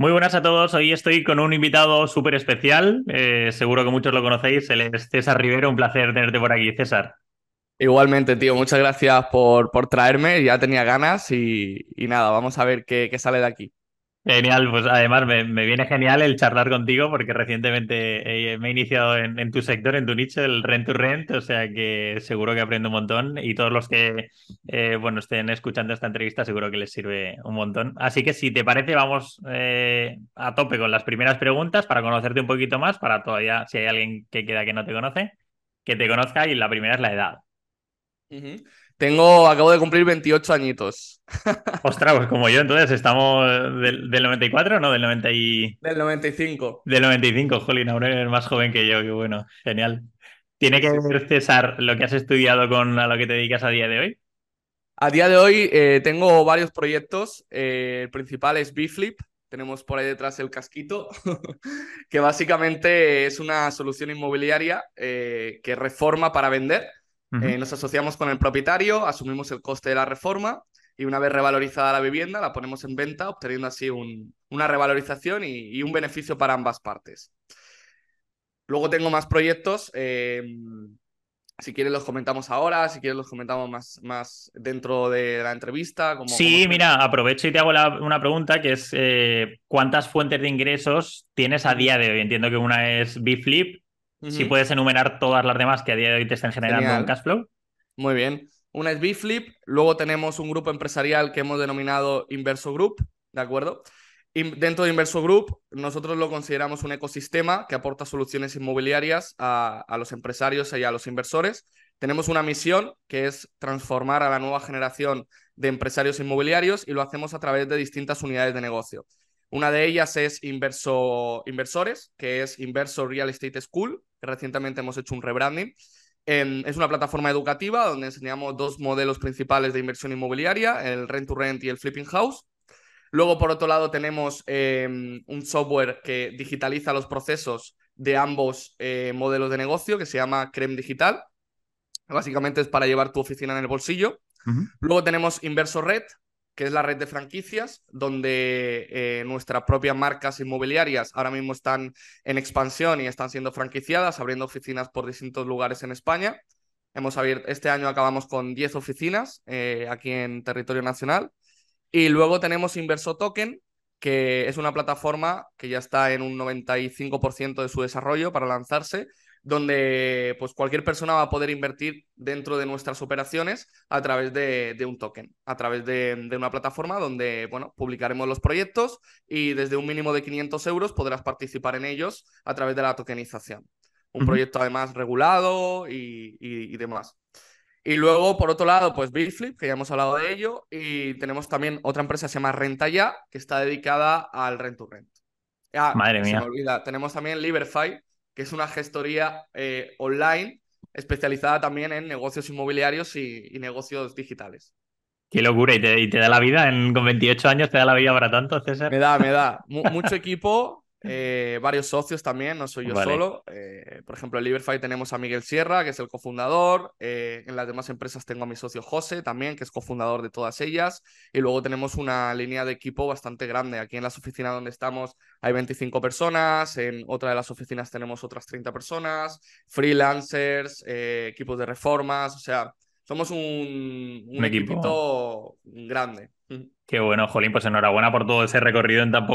Muy buenas a todos. Hoy estoy con un invitado súper especial. Eh, seguro que muchos lo conocéis. Él es César Rivero. Un placer tenerte por aquí, César. Igualmente, tío. Muchas gracias por, por traerme. Ya tenía ganas y, y nada, vamos a ver qué, qué sale de aquí. Genial, pues además me, viene genial el charlar contigo porque recientemente eh, me he iniciado en, tu sector, en tu nicho, el rent to rent, o sea que seguro que aprendo un montón y todos los que eh, bueno estén escuchando esta entrevista seguro que les sirve un montón. Así que si te parece vamos eh, a tope con las primeras preguntas para conocerte un poquito más, para todavía si hay alguien que queda que no te conoce, que te conozca y la primera es la edad. Tengo, acabo de cumplir 28 añitos. Ostras, pues como yo, entonces estamos del, 94, ¿no? Del 90 Del 95. Del 95, jolín, aún eres más joven que yo, qué bueno, genial. ¿Tiene que ver, César, lo que has estudiado con a lo que te dedicas a día de hoy? A día de hoy eh, tengo varios proyectos. Eh, el principal es B-Flip. Tenemos por ahí detrás el casquito, que básicamente es una solución inmobiliaria eh, que reforma para vender eh, nos asociamos con el propietario, asumimos el coste de la reforma y una vez revalorizada la vivienda la ponemos en venta, obteniendo así una revalorización y, un beneficio para ambas partes. Luego tengo más proyectos. Eh, si quieres los comentamos ahora, si quieres los comentamos más, más dentro de la entrevista. sí, mira, aprovecho y te hago una pregunta que es eh, ¿cuántas fuentes de ingresos tienes a día de hoy? Entiendo que una es BFlip, si puedes enumerar todas las demás que a día de hoy te estén generando un cash flow. Muy bien. Una es BFlip, luego tenemos un grupo empresarial que hemos denominado Inverso Group, ¿de acuerdo? Dentro de Inverso Group, nosotros lo consideramos un ecosistema que aporta soluciones inmobiliarias a, a los empresarios y a los inversores. Tenemos una misión que es transformar a la nueva generación de empresarios inmobiliarios y lo hacemos a través de distintas unidades de negocio. Una de ellas es Inverso Inversores, que es Inverso Real Estate School, que recientemente hemos hecho un rebranding. es una plataforma educativa donde enseñamos dos modelos principales de inversión inmobiliaria, el rent to rent y el flipping house. Luego, por otro lado, tenemos em, un software que digitaliza los procesos de ambos eh, modelos de negocio, que se llama Creme Digital. Básicamente es para llevar tu oficina en el bolsillo. Luego tenemos Inverso Red, que es la red de franquicias, donde eh, nuestras propias marcas inmobiliarias ahora mismo están en expansión y están siendo franquiciadas, abriendo oficinas por distintos lugares en España. Hemos abierto, este año acabamos con 10 oficinas eh, aquí en territorio nacional. Y luego tenemos Inverso Token, que es una plataforma que ya está en un 95% de su desarrollo para lanzarse, donde pues cualquier persona va a poder invertir dentro de nuestras operaciones a través de, un token, a través de, una plataforma donde bueno, publicaremos los proyectos y desde un mínimo de 500 euros podrás participar en ellos a través de la tokenización. Un proyecto además regulado y, demás. Y luego, por otro lado, pues Bitflip, que ya hemos hablado de ello, y tenemos también otra empresa que se llama Renta Ya, que está dedicada al rent to rent. Ah, Madre mía. Se me olvida. Tenemos también Liberfy, que es una gestoría eh, online especializada también en negocios inmobiliarios y, negocios digitales. Qué locura, ¿Y te, da la vida, en, con 28 años te da la vida para tanto, César. Me da, me da. mucho equipo, eh, varios socios también, no soy yo solo. Eh, por ejemplo, en Liberfy tenemos a Miguel Sierra, que es el cofundador. Eh, en las demás empresas tengo a mi socio José también, que es cofundador de todas ellas. Y luego tenemos una línea de equipo bastante grande. Aquí en las oficinas donde estamos hay 25 personas, en otra de las oficinas tenemos otras 30 personas, freelancers, equipos de reformas, o sea, somos un, un, equipo grande. Qué bueno, Jolín, pues enhorabuena por todo ese recorrido en tan,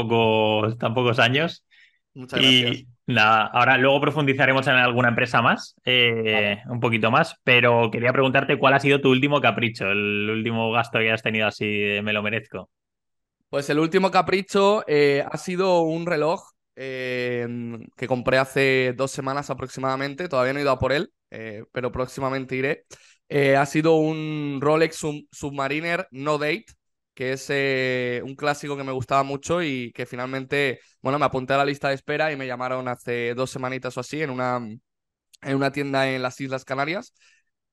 tan pocos años. Muchas gracias. Y nada, ahora luego profundizaremos en alguna empresa más, eh, un poquito más, pero quería preguntarte cuál ha sido tu último capricho, el último gasto que has tenido así me lo merezco. Pues el último capricho eh, ha sido un reloj eh, que compré hace dos semanas aproximadamente, todavía no he ido a por él, pero próximamente iré. Ha sido un Rolex Submariner No Date que es eh, un clásico que me gustaba mucho y que finalmente, bueno, me apunté a la lista de espera y me llamaron hace dos semanitas o así en una, en una tienda en las Islas Canarias.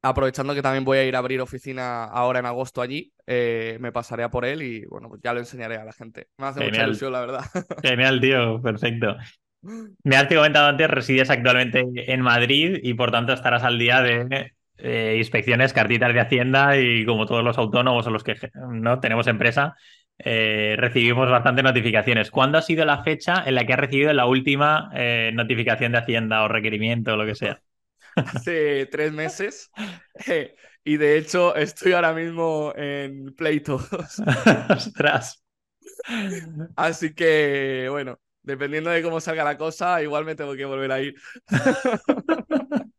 Aprovechando que también voy a ir a abrir oficina ahora en agosto allí, eh, me pasaré a por él y bueno, pues ya lo enseñaré a la gente. Me hace mucha ilusión, la verdad. Genial, tío, perfecto. Me has comentado antes, resides actualmente en Madrid y por tanto estarás al día de eh, inspecciones, cartitas de Hacienda y como todos los autónomos o los que no tenemos empresa, eh, recibimos bastantes notificaciones. ¿Cuándo ha sido la fecha en la que has recibido la última eh, notificación de Hacienda o requerimiento o lo que sea? Hace tres meses. Y de hecho estoy ahora mismo en pleitos. Ostras. Así que, bueno, dependiendo de cómo salga la cosa, igual me tengo que volver a ir.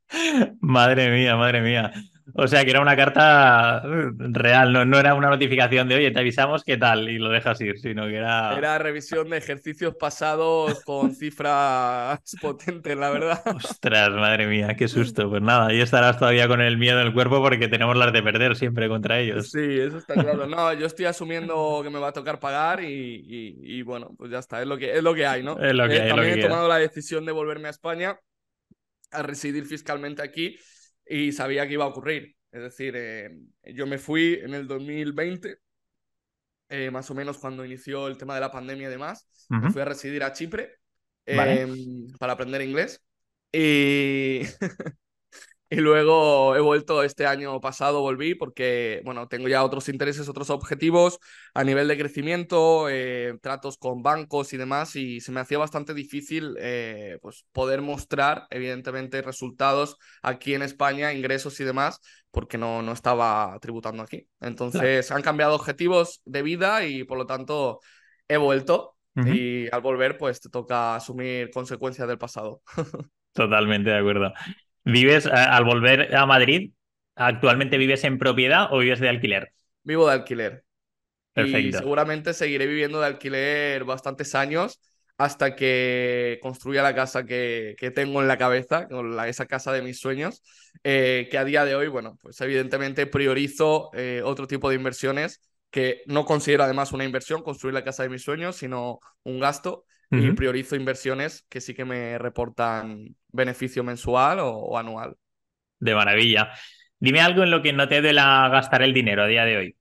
Madre mía, madre mía. O sea que era una carta eh, real, no, no era una notificación de oye, te avisamos qué tal y lo dejas ir, sino que era. Era revisión de ejercicios pasados con cifras potentes, la verdad. Ostras, madre mía, qué susto. Pues nada, ahí estarás todavía con el miedo en el cuerpo porque tenemos las de perder siempre contra ellos. Sí, eso está claro. No, yo estoy asumiendo que me va a tocar pagar y, y, bueno, pues ya está, es lo que, es lo que hay, ¿no? Es lo que Eh, hay, lo también que he tomado la decisión de volverme a España a residir fiscalmente aquí y sabía que iba a ocurrir. Es decir, eh, yo me fui en el 2020, eh, más o menos cuando inició el tema de la pandemia y demás. Me fui a residir a Chipre eh, Vale. para aprender inglés. Y, y luego he vuelto este año pasado, volví porque, bueno, tengo ya otros intereses, otros objetivos a nivel de crecimiento, eh, tratos con bancos y demás, y se me hacía bastante difícil eh, pues poder mostrar, evidentemente, resultados aquí en España, ingresos y demás, porque no, no estaba tributando aquí. Entonces han cambiado objetivos de vida y por lo tanto he vuelto. Y al volver, pues te toca asumir consecuencias del pasado. Totalmente de acuerdo. ¿Vives, a- al volver a Madrid, actualmente vives en propiedad o vives de alquiler? Vivo de alquiler. Y Perfecto. seguramente seguiré viviendo de alquiler bastantes años hasta que construya la casa que, que tengo en la cabeza, la- esa casa de mis sueños, eh, que a día de hoy, bueno, pues evidentemente priorizo eh, otro tipo de inversiones que no considero además una inversión, construir la casa de mis sueños, sino un gasto. Y priorizo inversiones que sí que me reportan beneficio mensual o, o anual. De maravilla. Dime algo en lo que no te duela gastar el dinero a día de hoy.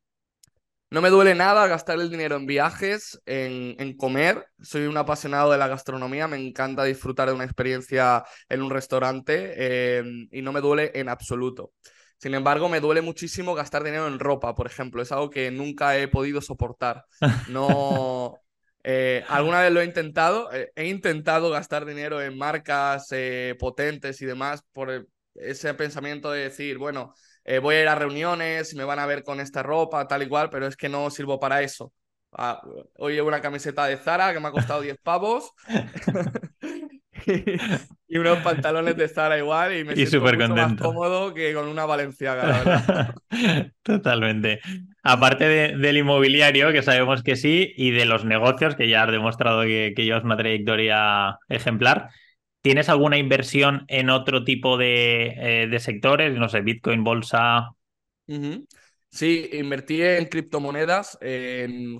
No me duele nada gastar el dinero en viajes, en, en comer. Soy un apasionado de la gastronomía, me encanta disfrutar de una experiencia en un restaurante eh, y no me duele en absoluto. Sin embargo, me duele muchísimo gastar dinero en ropa, por ejemplo. Es algo que nunca he podido soportar. No. Eh, alguna vez lo he intentado. eh, he intentado gastar dinero en marcas eh, potentes y demás por ese pensamiento de decir, bueno, voy a ir a reuniones, me van a ver con esta ropa, tal y cual, pero es que no sirvo para eso. Ah, hoy llevo una camiseta de Zara que me ha costado 10 pavos y unos pantalones de Zara igual y me Y siento mucho más cómodo que con una Valenciaga, la verdad. Totalmente. Aparte de- del inmobiliario, que sabemos que sí, y de los negocios, que ya has demostrado que, que llevas una trayectoria ejemplar, ¿tienes alguna inversión en otro tipo de, eh, sectores? No sé, Bitcoin, bolsa. Sí, invertí en criptomonedas,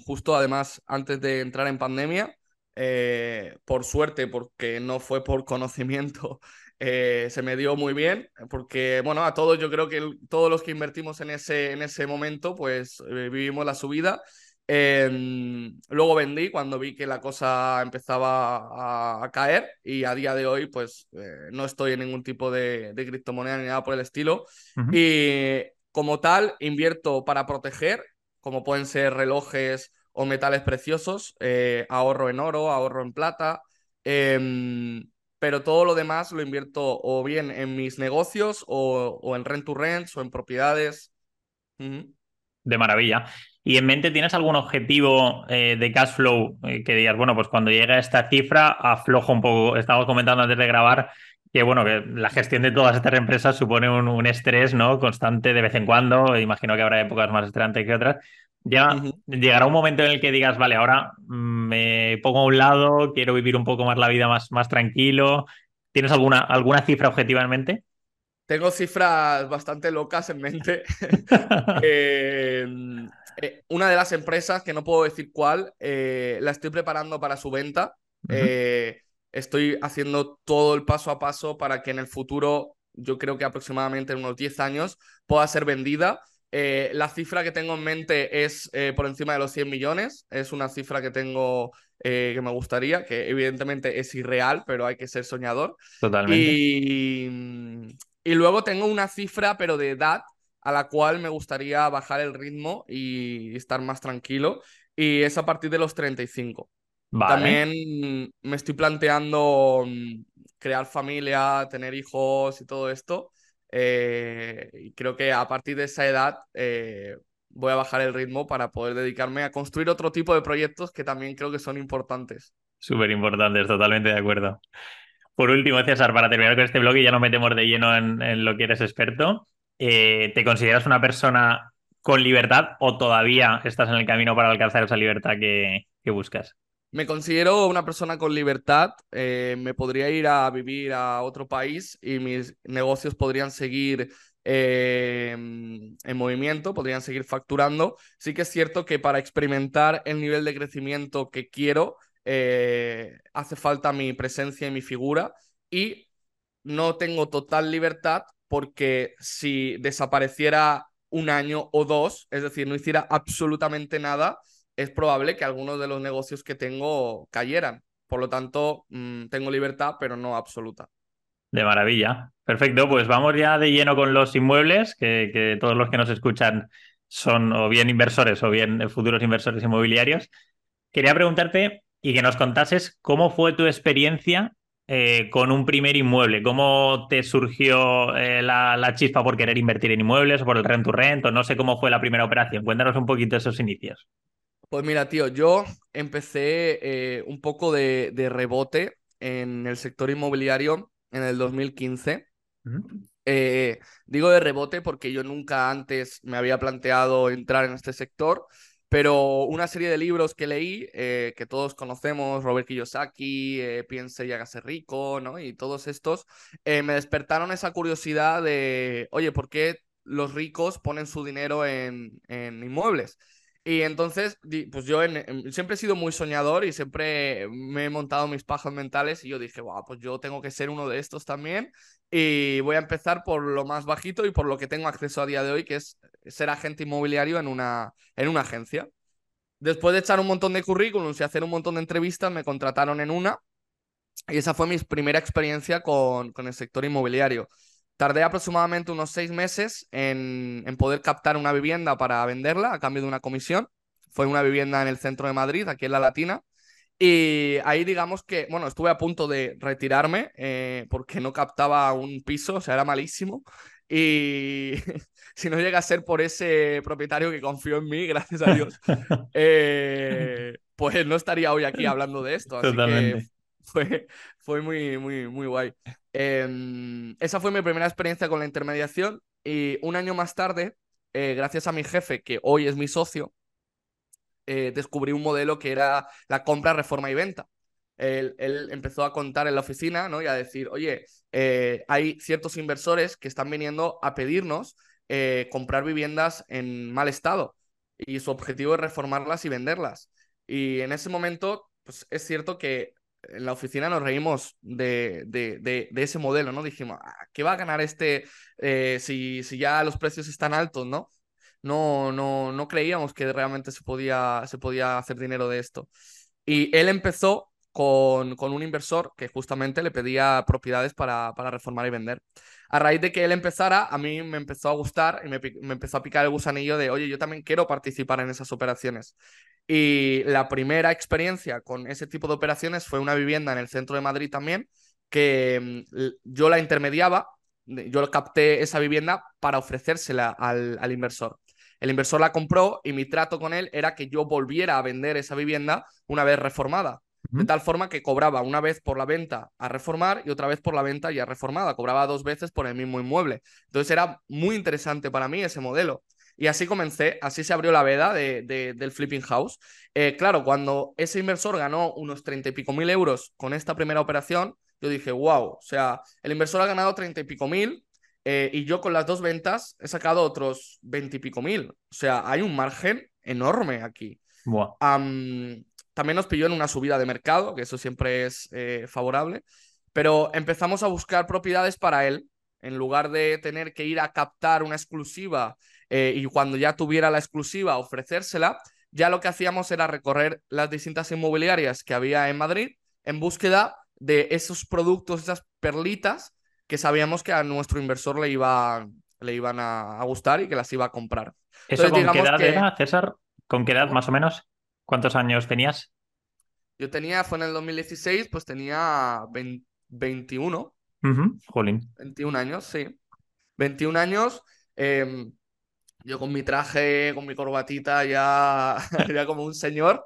justo además antes de entrar en pandemia. Eh, por suerte, porque no fue por conocimiento, eh, se me dio muy bien, porque bueno, a todos yo creo que el- todos los que invertimos en ese, en ese momento, pues eh, vivimos la subida. Em, luego vendí cuando vi que la cosa empezaba a, a caer y a día de hoy pues eh, no estoy en ningún tipo de, de criptomoneda ni nada por el estilo. Y como tal, invierto para proteger, como pueden ser relojes o metales preciosos, eh, ahorro en oro, ahorro en plata, em, pero todo lo demás lo invierto o bien en mis negocios o, en rent to rents o en propiedades. De maravilla. ¿Y en mente tienes algún objetivo eh, de cash flow eh, que digas, bueno, pues cuando llegue a esta cifra, aflojo un poco? Estábamos comentando antes de grabar que, bueno, que la gestión de todas estas empresas supone un, un estrés, ¿no? Constante de vez en cuando. Imagino que habrá épocas más estresantes que otras. Ya llegará un momento en el que digas, vale, ahora mm, me pongo a un lado, quiero vivir un poco más la vida más, más tranquilo. ¿Tienes alguna, alguna cifra objetiva en mente? Tengo cifras bastante locas en mente. Eh, eh, una de las empresas, que no puedo decir cuál, eh, la estoy preparando para su venta. Estoy haciendo todo el paso a paso para que en el futuro, yo creo que aproximadamente en unos 10 años, pueda ser vendida. Eh, la cifra que tengo en mente es eh, por encima de los 100 millones. Es una cifra que tengo eh, que me gustaría, que evidentemente es irreal, pero hay que ser soñador. Totalmente. Y, y luego tengo una cifra, pero de edad, a la cual me gustaría bajar el ritmo y estar más tranquilo. y es a partir de los 35. También me estoy planteando mm, crear familia, tener hijos y todo esto. Eh, creo que a partir de esa edad eh, voy a bajar el ritmo para poder dedicarme a construir otro tipo de proyectos que también creo que son importantes. Súper importantes, totalmente de acuerdo. Por último, César, para terminar con este blog y ya nos metemos de lleno en, lo que eres experto, eh, ¿te consideras una persona con libertad o todavía estás en el camino para alcanzar esa libertad que, buscas? Me considero una persona con libertad. Eh, me podría ir a vivir a otro país y mis negocios podrían seguir eh, en movimiento, podrían seguir facturando. Sí que es cierto que para experimentar el nivel de crecimiento que quiero, eh, hace falta mi presencia y mi figura y no tengo total libertad porque si desapareciera un año o dos, es decir, no hiciera absolutamente nada, es probable que algunos de los negocios que tengo cayeran. Por lo tanto, mm, tengo libertad, pero no absoluta. De maravilla. Perfecto, pues vamos ya de lleno con los inmuebles, que, todos los que nos escuchan son o bien inversores o bien futuros inversores inmobiliarios. Quería preguntarte y que nos contases cómo fue tu experiencia eh, con un primer inmueble. ¿Cómo te surgió eh, la, chispa por querer invertir en inmuebles o por el rent to rent? O no sé cómo fue la primera operación. Cuéntanos un poquito esos inicios. Pues mira, tío, yo empecé eh, un poco de, rebote en el sector inmobiliario en el 2015. digo de rebote porque yo nunca antes me había planteado entrar en este sector pero una serie de libros que leí, eh, que todos conocemos, Robert Kiyosaki, eh, Piense y hágase rico, ¿no? Y todos estos, eh, me despertaron esa curiosidad de, oye, ¿por qué los ricos ponen su dinero en, en inmuebles? Y entonces, pues yo siempre he sido muy soñador y siempre me he montado mis pajas mentales y yo dije, wow, pues yo tengo que ser uno de estos también y voy a empezar por lo más bajito y por lo que tengo acceso a día de hoy, que es ser agente inmobiliario en una, en una agencia. Después de echar un montón de currículums y hacer un montón de entrevistas, me contrataron en una y esa fue mi primera experiencia con, con el sector inmobiliario. Tardé aproximadamente unos seis meses en, en, poder captar una vivienda para venderla a cambio de una comisión. Fue una vivienda en el centro de Madrid, aquí en La Latina. Y ahí digamos que, bueno, estuve a punto de retirarme eh, porque no captaba un piso, o sea, era malísimo. Y si no llega a ser por ese propietario que confió en mí, gracias a Dios, eh, pues no estaría hoy aquí hablando de esto. Así que fue, fue muy, muy, muy guay. Em, esa fue mi primera experiencia con la intermediación y un año más tarde, eh, gracias a mi jefe, que hoy es mi socio, eh, descubrí un modelo que era la compra, reforma y venta. Él, empezó a contar en la oficina ¿no? y a decir, oye, eh, hay ciertos inversores que están viniendo a pedirnos comprar viviendas en mal estado y su objetivo es reformarlas y venderlas. Y en ese momento, pues es cierto que en la oficina nos reímos de, de, ese modelo, ¿no? Dijimos, ah, ¿qué va a ganar este si, si ya los precios están altos, ¿no? no, no, no creíamos que realmente se podía, se podía hacer dinero de esto. Y él empezó con, con, un inversor que justamente le pedía propiedades para, para, reformar y vender. A raíz de que él empezara, a mí me empezó a gustar y me, me, empezó a picar el gusanillo de, oye, yo también quiero participar en esas operaciones. Y la primera experiencia con ese tipo de operaciones fue una vivienda en el centro de Madrid también, que mm, yo la intermediaba, yo capté esa vivienda para ofrecérsela al, al inversor. El inversor la compró y mi trato con él era que yo volviera a vender esa vivienda una vez reformada. De tal forma que cobraba una vez por la venta a reformar y otra vez por la venta ya reformada. Cobraba dos veces por el mismo inmueble. Entonces era muy interesante para mí ese modelo. Y así comencé, así se abrió la veda de, del flipping house. Eh, claro, cuando ese inversor ganó unos treinta y pico mil euros con esta primera operación, yo dije, wow, o sea, el inversor ha ganado treinta y pico mil, eh, y yo con las dos ventas he sacado otros veintipico mil. O sea, hay un margen enorme aquí. también nos pilló en una subida de mercado, que eso siempre es eh, favorable. Pero empezamos a buscar propiedades para él. En lugar de tener que ir a captar una exclusiva eh, y cuando ya tuviera la exclusiva ofrecérsela, ya lo que hacíamos era recorrer las distintas inmobiliarias que había en Madrid en búsqueda de esos productos, esas perlitas que sabíamos que a nuestro inversor le, iba, le iban a, gustar y que las iba a comprar. ¿Eso con qué edad era, César? ¿Con qué edad más o menos? ¿Cuántos años tenías? Yo tenía, fue en el 2016, pues tenía 21. Jolín. 21 años, sí. 21 años. Em, yo con mi traje, con mi corbatita, ya, ya como un señor.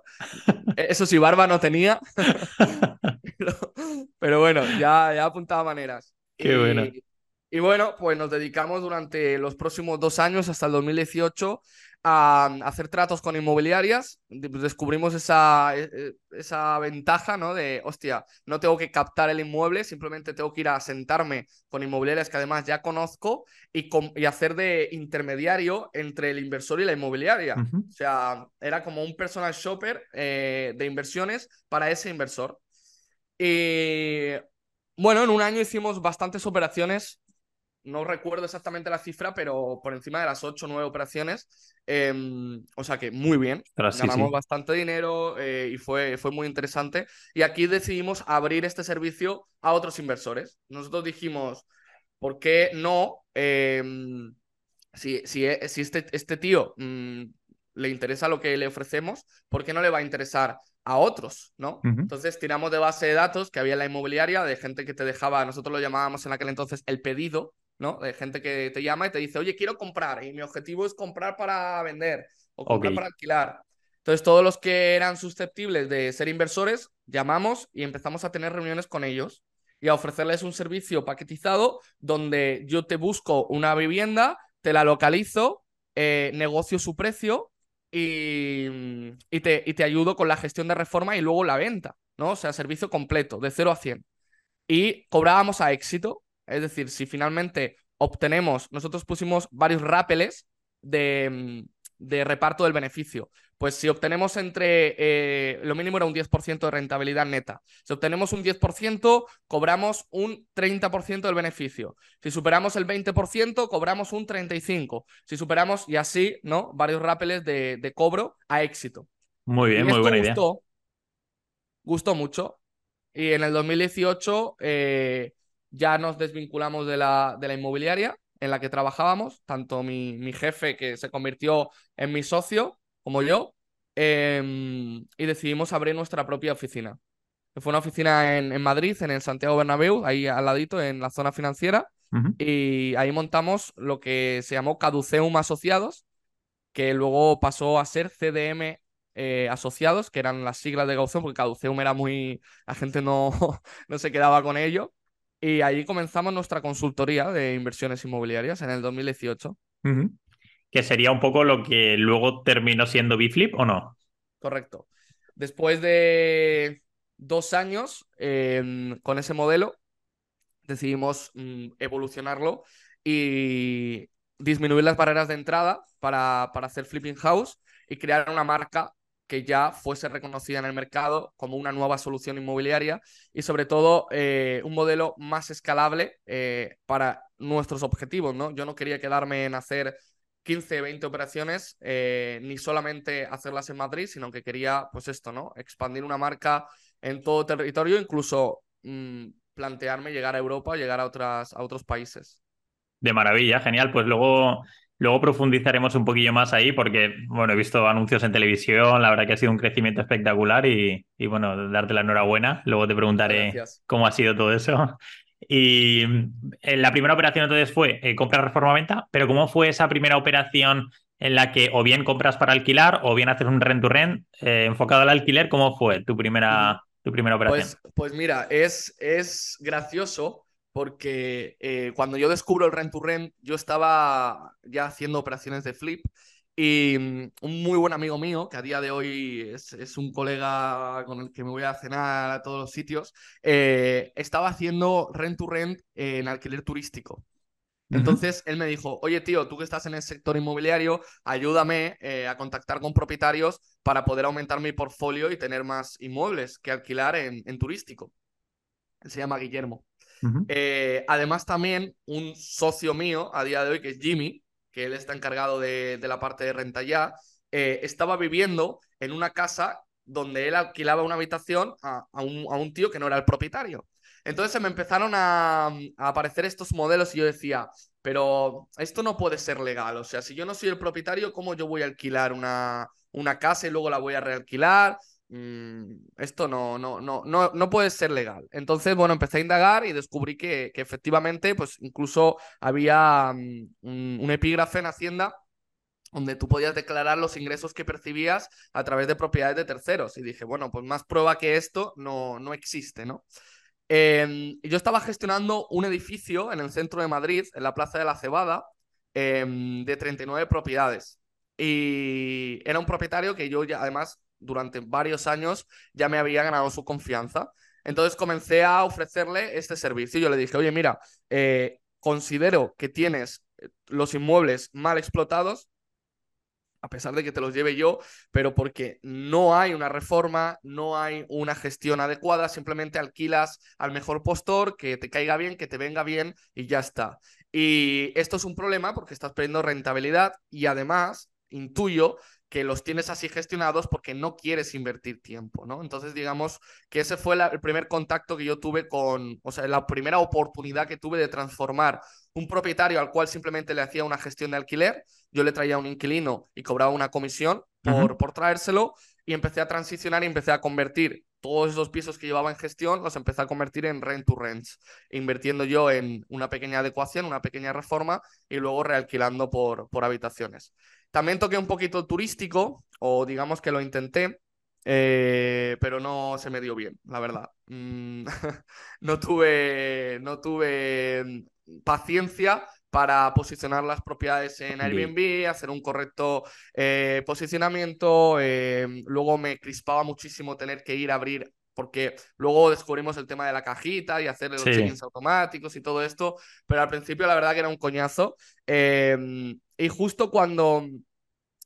Eso sí, barba no tenía. pero, bueno, ya, ya apuntaba maneras. Qué bueno. Y bueno, pues nos dedicamos durante los próximos dos años, hasta el 2018, a hacer tratos con inmobiliarias. Descubrimos esa, e, e, esa ventaja, ¿no? De, hostia, no tengo que captar el inmueble, simplemente tengo que ir a sentarme con inmobiliarias que además ya conozco y, y hacer de intermediario entre el inversor y la inmobiliaria. O sea, era como un personal shopper eh, de inversiones para ese inversor. Y bueno, en un año hicimos bastantes operaciones no recuerdo exactamente la cifra, pero por encima de las 8 o 9 operaciones. Em, o sea que muy bien. Ganamos bastante dinero eh, y fue, fue muy interesante. Y aquí decidimos abrir este servicio a otros inversores. Nosotros dijimos, ¿por qué no? Em, si, si, si, este, este tío mm, le interesa lo que le ofrecemos, ¿por qué no le va a interesar a otros, ¿no? Entonces tiramos de base de datos que había en la inmobiliaria, de gente que te dejaba, nosotros lo llamábamos en aquel entonces el pedido, ¿no? De gente que te llama y te dice, oye, quiero comprar y mi objetivo es comprar para vender o comprar para alquilar. Entonces, todos los que eran susceptibles de ser inversores, llamamos y empezamos a tener reuniones con ellos y a ofrecerles un servicio paquetizado donde yo te busco una vivienda, te la localizo, eh, negocio su precio y, y, te, y te ayudo con la gestión de reforma y luego la venta, ¿no? O sea, servicio completo, de 0 a 100. Y cobrábamos a éxito, es decir, si finalmente obtenemos, nosotros pusimos varios rápeles de, de reparto del beneficio. Pues si obtenemos entre, eh, lo mínimo era un 10% de rentabilidad neta. Si obtenemos un 10%, cobramos un 30% del beneficio. Si superamos el 20%, cobramos un 35%. Si superamos, y así, ¿no? Varios rápeles de, de cobro a éxito. Muy bien, muy buena gustó, idea. Gustó mucho. Y en el 2018 eh, ya nos desvinculamos de la, de la inmobiliaria en la que trabajábamos, tanto mi, mi, jefe que se convirtió en mi socio como yo, em, y decidimos abrir nuestra propia oficina. Fue una oficina en, en, Madrid, en el Santiago Bernabéu, ahí al ladito, en la zona financiera, y ahí montamos lo que se llamó Caduceum Asociados, que luego pasó a ser CDM eh, asociados, que eran las siglas de Caduceum, porque Caduceum era muy... la gente no, no se quedaba con ello. Y ahí comenzamos nuestra consultoría de inversiones inmobiliarias en el 2018. Que sería un poco lo que luego terminó siendo Biflip, ¿o no? Correcto. Después de dos años em, con ese modelo, decidimos mm, evolucionarlo y disminuir las barreras de entrada para, para hacer flipping house y crear una marca que ya fuese reconocida en el mercado como una nueva solución inmobiliaria y sobre todo eh, un modelo más escalable eh, para nuestros objetivos. ¿no? Yo no quería quedarme en hacer 15, 20 operaciones, eh, ni solamente hacerlas en Madrid, sino que quería, pues esto, ¿no? Expandir una marca en todo territorio, incluso mm, plantearme llegar a Europa, llegar a, otras, a otros países. De maravilla, genial. Pues luego Luego profundizaremos un poquillo más ahí porque, bueno, he visto anuncios en televisión, la verdad que ha sido un crecimiento espectacular y, bueno, darte la enhorabuena. Luego te preguntaré cómo ha sido todo eso. Y eh, la primera operación entonces fue eh, compra, reforma, venta, pero ¿cómo fue esa primera operación en la que o bien compras para alquilar o bien haces un rent to rent eh, enfocado al alquiler? ¿Cómo fue tu primera, tu primera operación? Pues, pues mira, es, es gracioso porque eh, cuando yo descubro el rent to rent, yo estaba ya haciendo operaciones de flip y mm, un muy buen amigo mío, que a día de hoy es, un colega con el que me voy a cenar a todos los sitios, eh, estaba haciendo rent to rent en alquiler turístico. Entonces él me dijo, oye tío, tú que estás en el sector inmobiliario, ayúdame eh, a contactar con propietarios para poder aumentar mi portfolio y tener más inmuebles que alquilar en, en turístico. Él se llama Guillermo. Eh, además, también un socio mío a día de hoy, que es Jimmy, que él está encargado de, la parte de renta ya, eh, estaba viviendo en una casa donde él alquilaba una habitación a, un, a un tío que no era el propietario. Entonces se me empezaron a, aparecer estos modelos y yo decía, pero esto no puede ser legal. O sea, si yo no soy el propietario, ¿cómo yo voy a alquilar una, una casa y luego la voy a realquilar? Mm, esto no, no, no, no, no puede ser legal. Entonces, bueno, empecé a indagar y descubrí que, efectivamente, pues incluso había mm, un, epígrafe en Hacienda donde tú podías declarar los ingresos que percibías a través de propiedades de terceros. Y dije, bueno, pues más prueba que esto no, no existe, ¿no? Em, yo estaba gestionando un edificio en el centro de Madrid, en la Plaza de la Cebada, em, de 39 propiedades. Y era un propietario que yo ya, además, durante varios años ya me había ganado su confianza. Entonces comencé a ofrecerle este servicio. Yo le dije, oye, mira, eh, considero que tienes eh, los inmuebles mal explotados, a pesar de que te los lleve yo, pero porque no hay una reforma, no hay una gestión adecuada, simplemente alquilas al mejor postor, que te caiga bien, que te venga bien y ya está. Y esto es un problema porque estás perdiendo rentabilidad y además intuyo que los tienes así gestionados porque no quieres invertir tiempo, ¿no? Entonces, digamos que ese fue el primer contacto que yo tuve con, o sea, la primera oportunidad que tuve de transformar un propietario al cual simplemente le hacía una gestión de alquiler, yo le traía un inquilino y cobraba una comisión por, por traérselo y empecé a transicionar y empecé a convertir todos esos pisos que llevaba en gestión, los empecé a convertir en rent to rents, invirtiendo yo en una pequeña adecuación, una pequeña reforma y luego realquilando por, por habitaciones. También toqué un poquito turístico, o digamos que lo intenté, eh, pero no se me dio bien, la verdad. Mm, no, tuve, no tuve paciencia para posicionar las propiedades en Airbnb, hacer un correcto eh, posicionamiento. Eh, luego me crispaba muchísimo tener que ir a abrir porque luego descubrimos el tema de la cajita y hacer los check-ins automáticos y todo esto, pero al principio la verdad que era un coñazo. Em, y justo cuando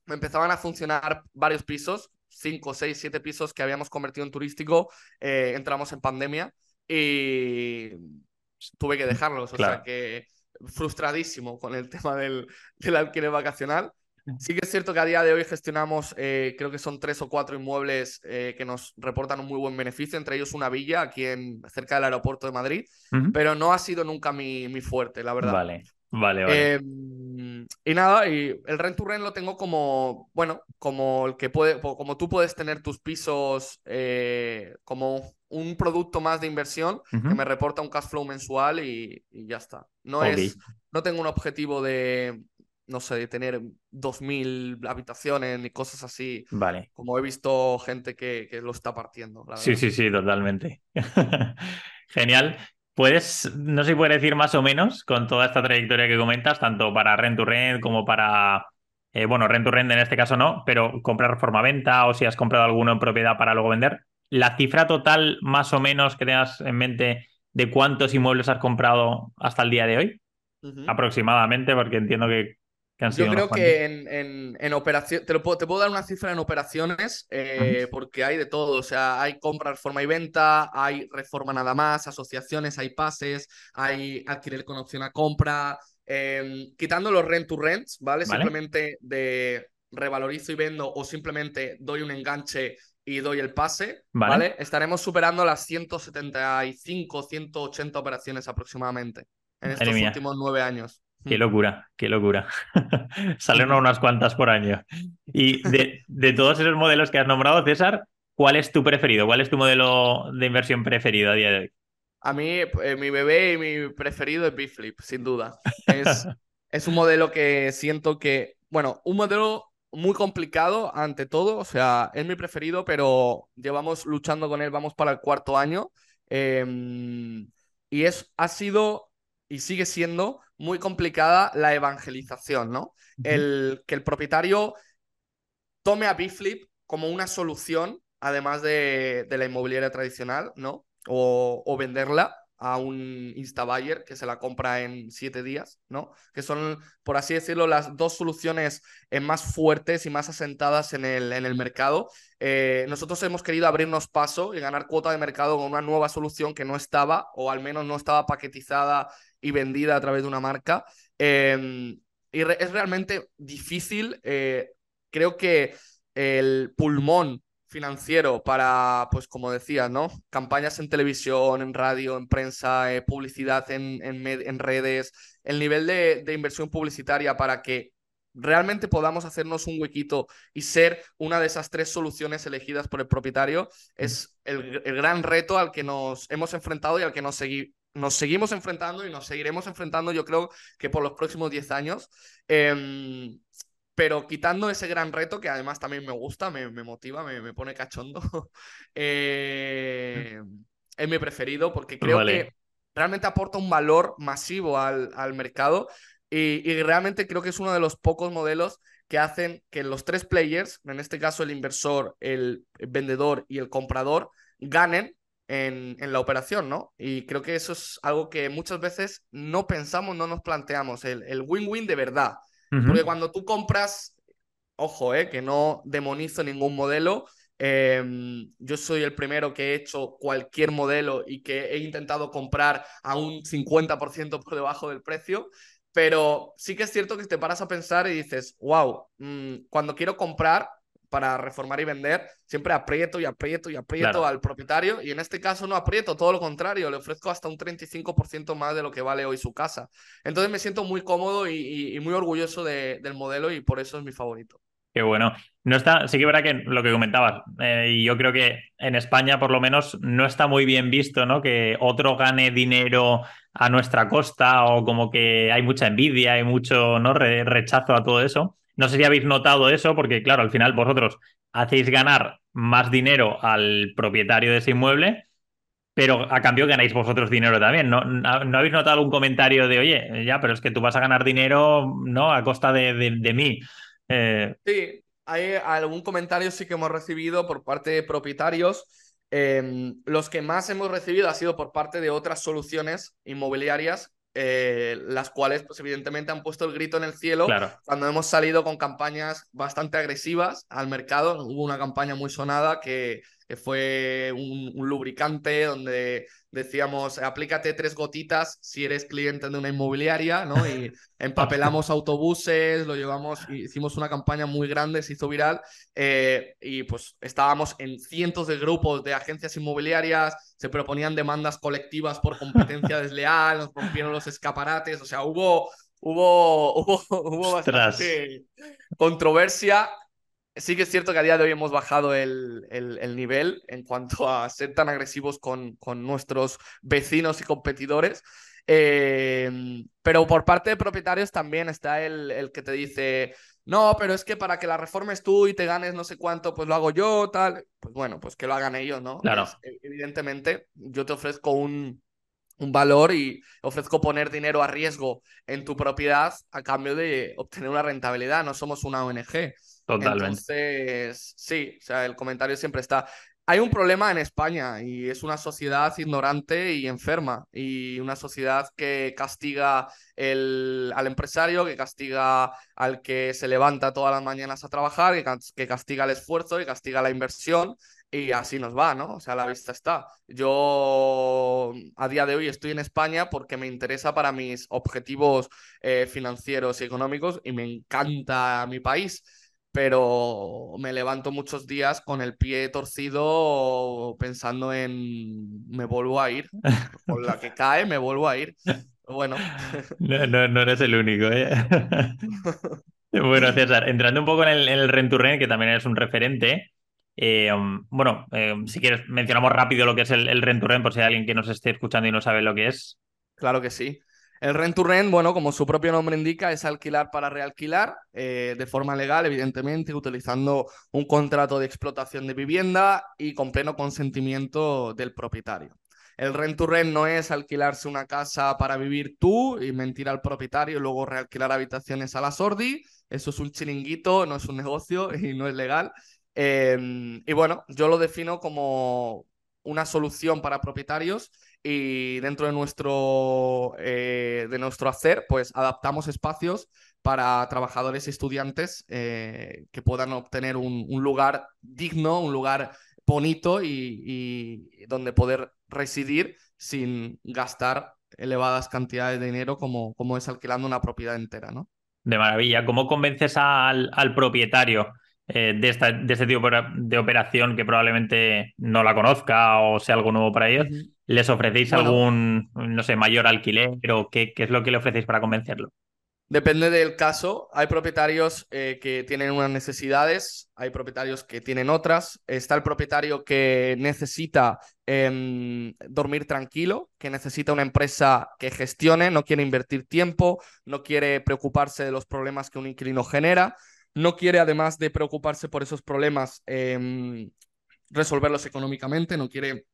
empezaban a funcionar varios pisos, cinco, seis, siete pisos que habíamos convertido en turístico, eh, entramos en pandemia y tuve que dejarlos. O sea que frustradísimo con el tema del, del alquiler vacacional. Sí que es cierto que a día de hoy gestionamos, eh, creo que son tres o cuatro inmuebles eh, que nos reportan un muy buen beneficio, entre ellos una villa aquí en, cerca del aeropuerto de Madrid, pero no ha sido nunca mi, mi fuerte, la verdad. Vale, vale, vale. Em, y nada, y el rent to rent lo tengo como, bueno, como el que puede, como tú puedes tener tus pisos eh, como un producto más de inversión que me reporta un cash flow mensual y, ya está. No es, no tengo un objetivo de, no sé, de tener 2.000 habitaciones ni cosas así. Vale. Como he visto gente que, lo está partiendo. sí, sí, sí, totalmente. Genial. Puedes, no sé si puedes decir más o menos con toda esta trayectoria que comentas, tanto para Rent to Rent como para, eh, bueno, Rent to Rent en este caso no, pero comprar forma venta o si has comprado alguno en propiedad para luego vender. La cifra total más o menos que tengas en mente de cuántos inmuebles has comprado hasta el día de hoy, aproximadamente, porque entiendo que yo creo que en, en, operación, te, puedo, te puedo dar una cifra en operaciones eh, porque hay de todo, o sea, hay compra, reforma y venta, hay reforma nada más, asociaciones, hay pases, hay alquiler con opción a compra, em, quitando los rent to rents, ¿vale? Simplemente de revalorizo y vendo o simplemente doy un enganche y doy el pase, ¿vale? Estaremos superando las 175, 180 operaciones aproximadamente en estos últimos nueve años. Qué locura, qué locura. Salen unas cuantas por año. Y de, todos esos modelos que has nombrado, César, ¿cuál es tu preferido? ¿Cuál es tu modelo de inversión preferido a día de hoy? A mí, eh, mi bebé y mi preferido es B-Flip, sin duda. Es, es un modelo que siento que, bueno, un modelo muy complicado ante todo, o sea, es mi preferido, pero llevamos luchando con él, vamos para el cuarto año. Em, y es, ha sido y sigue siendo muy complicada la evangelización, ¿no? el, que el propietario tome a Biflip como una solución, además de, la inmobiliaria tradicional, ¿no? O, o venderla a un Instabuyer que se la compra en siete días, ¿no? Que son, por así decirlo, las dos soluciones eh, más fuertes y más asentadas en el, en el mercado. Eh, nosotros hemos querido abrirnos paso y ganar cuota de mercado con una nueva solución que no estaba, o al menos no estaba paquetizada y vendida a través de una marca. Em, y es realmente difícil. Eh, creo que el pulmón financiero para, pues como decía, ¿no? Campañas en televisión, en radio, en prensa, eh, publicidad en, en, redes, el nivel de, de, inversión publicitaria para que realmente podamos hacernos un huequito y ser una de esas tres soluciones elegidas por el propietario es el, el gran reto al que nos hemos enfrentado y al que nos, nos seguimos enfrentando y nos seguiremos enfrentando, yo creo que por los próximos 10 años. Eh, pero quitando ese gran reto, que además también me gusta, me, motiva, me, pone cachondo, eh, es mi preferido porque creo que realmente aporta un valor masivo al, al mercado y, y, realmente creo que es uno de los pocos modelos que hacen que los tres players, en este caso el inversor, el vendedor y el comprador, ganen en, en, la operación, ¿no? Y creo que eso es algo que muchas veces no pensamos, no nos planteamos, el win-win de verdad. Porque cuando tú compras, ojo, eh, que no demonizo ningún modelo, em, yo soy el primero que he hecho cualquier modelo y que he intentado comprar a un 50% por debajo del precio, pero sí que es cierto que te paras a pensar y dices, wow, mm, cuando quiero comprar, para reformar y vender, siempre aprieto y aprieto y aprieto al propietario y en este caso no aprieto, todo lo contrario, le ofrezco hasta un 35% más de lo que vale hoy su casa. Entonces me siento muy cómodo y, muy orgulloso del modelo y por eso es mi favorito. Qué bueno. No está, sí que verá que lo que comentabas, eh, y yo creo que en España por lo menos no está muy bien visto, ¿no? Que otro gane dinero a nuestra costa o como que hay mucha envidia, hay mucho ¿no? rechazo a todo eso. No sé si habéis notado eso, porque claro, al final vosotros hacéis ganar más dinero al propietario de ese inmueble, pero a cambio ganáis vosotros dinero también. ¿No, no, habéis notado algún comentario de, oye, ya, pero es que tú vas a ganar dinero, ¿no? A costa de, de, mí. Eh... Sí, hay algún comentario sí que hemos recibido por parte de propietarios. Em, los que más hemos recibido ha sido por parte de otras soluciones inmobiliarias eh, las cuales, pues evidentemente, han puesto el grito en el cielo cuando hemos salido con campañas bastante agresivas al mercado. Hubo una campaña muy sonada que, que fue un, lubricante donde decíamos, aplícate tres gotitas si eres cliente de una inmobiliaria, ¿no? Y empapelamos autobuses, lo llevamos, hicimos una campaña muy grande, se hizo viral, eh, y pues estábamos en cientos de grupos de agencias inmobiliarias, se proponían demandas colectivas por competencia desleal, nos rompieron los escaparates, o sea, hubo, hubo, hubo, hubo bastante controversia sí que es cierto que a día de hoy hemos bajado el, el, nivel en cuanto a ser tan agresivos con, con nuestros vecinos y competidores. Em, pero por parte de propietarios también está el, el, que te dice, no, pero es que para que la reformes tú y te ganes no sé cuánto, pues lo hago yo, tal. Pues bueno, pues que lo hagan ellos, ¿no? Claro. evidentemente, yo te ofrezco un, un valor y ofrezco poner dinero a riesgo en tu propiedad a cambio de obtener una rentabilidad. No somos una ONG. Entonces, sí, o sea, el comentario siempre está. Hay un problema en España y es una sociedad ignorante y enferma y una sociedad que castiga el, al empresario, que castiga al que se levanta todas las mañanas a trabajar, que, que castiga el esfuerzo, que castiga la inversión y así nos va, ¿no? O sea, la vista está. Yo a día de hoy estoy en España porque me interesa para mis objetivos eh, financieros y económicos y me encanta mi país pero me levanto muchos días con el pie torcido pensando en me vuelvo a ir. Con la que cae, me vuelvo a ir. Bueno. No, no, eres el único, ¿eh? Bueno, César, entrando un poco en el, en el rent que también es un referente, eh, um, bueno, eh, si quieres, mencionamos rápido lo que es el, el rent por si hay alguien que nos esté escuchando y no sabe lo que es. Claro que sí. El rent to rent, bueno, como su propio nombre indica, es alquilar para realquilar eh, de forma legal, evidentemente, utilizando un contrato de explotación de vivienda y con pleno consentimiento del propietario. El rent to rent no es alquilarse una casa para vivir tú y mentir al propietario y luego realquilar habitaciones a la sordi. Eso es un chiringuito, no es un negocio y no es legal. Em, y bueno, yo lo defino como una solución para propietarios y dentro de nuestro, eh, de nuestro hacer, pues adaptamos espacios para trabajadores y estudiantes eh, que puedan obtener un, lugar digno, un lugar bonito y, donde poder residir sin gastar elevadas cantidades de dinero como, como es alquilando una propiedad entera, ¿no? De maravilla. ¿Cómo convences al, al propietario eh, de, esta, de este tipo de operación que probablemente no la conozca o sea algo nuevo para ellos, ¿les ofrecéis algún, no sé, mayor alquiler o qué, qué es lo que le ofrecéis para convencerlo? Depende del caso. Hay propietarios eh, que tienen unas necesidades, hay propietarios que tienen otras. Está el propietario que necesita em, dormir tranquilo, que necesita una empresa que gestione, no quiere invertir tiempo, no quiere preocuparse de los problemas que un inquilino genera, no quiere además de preocuparse por esos problemas em, resolverlos económicamente, no quiere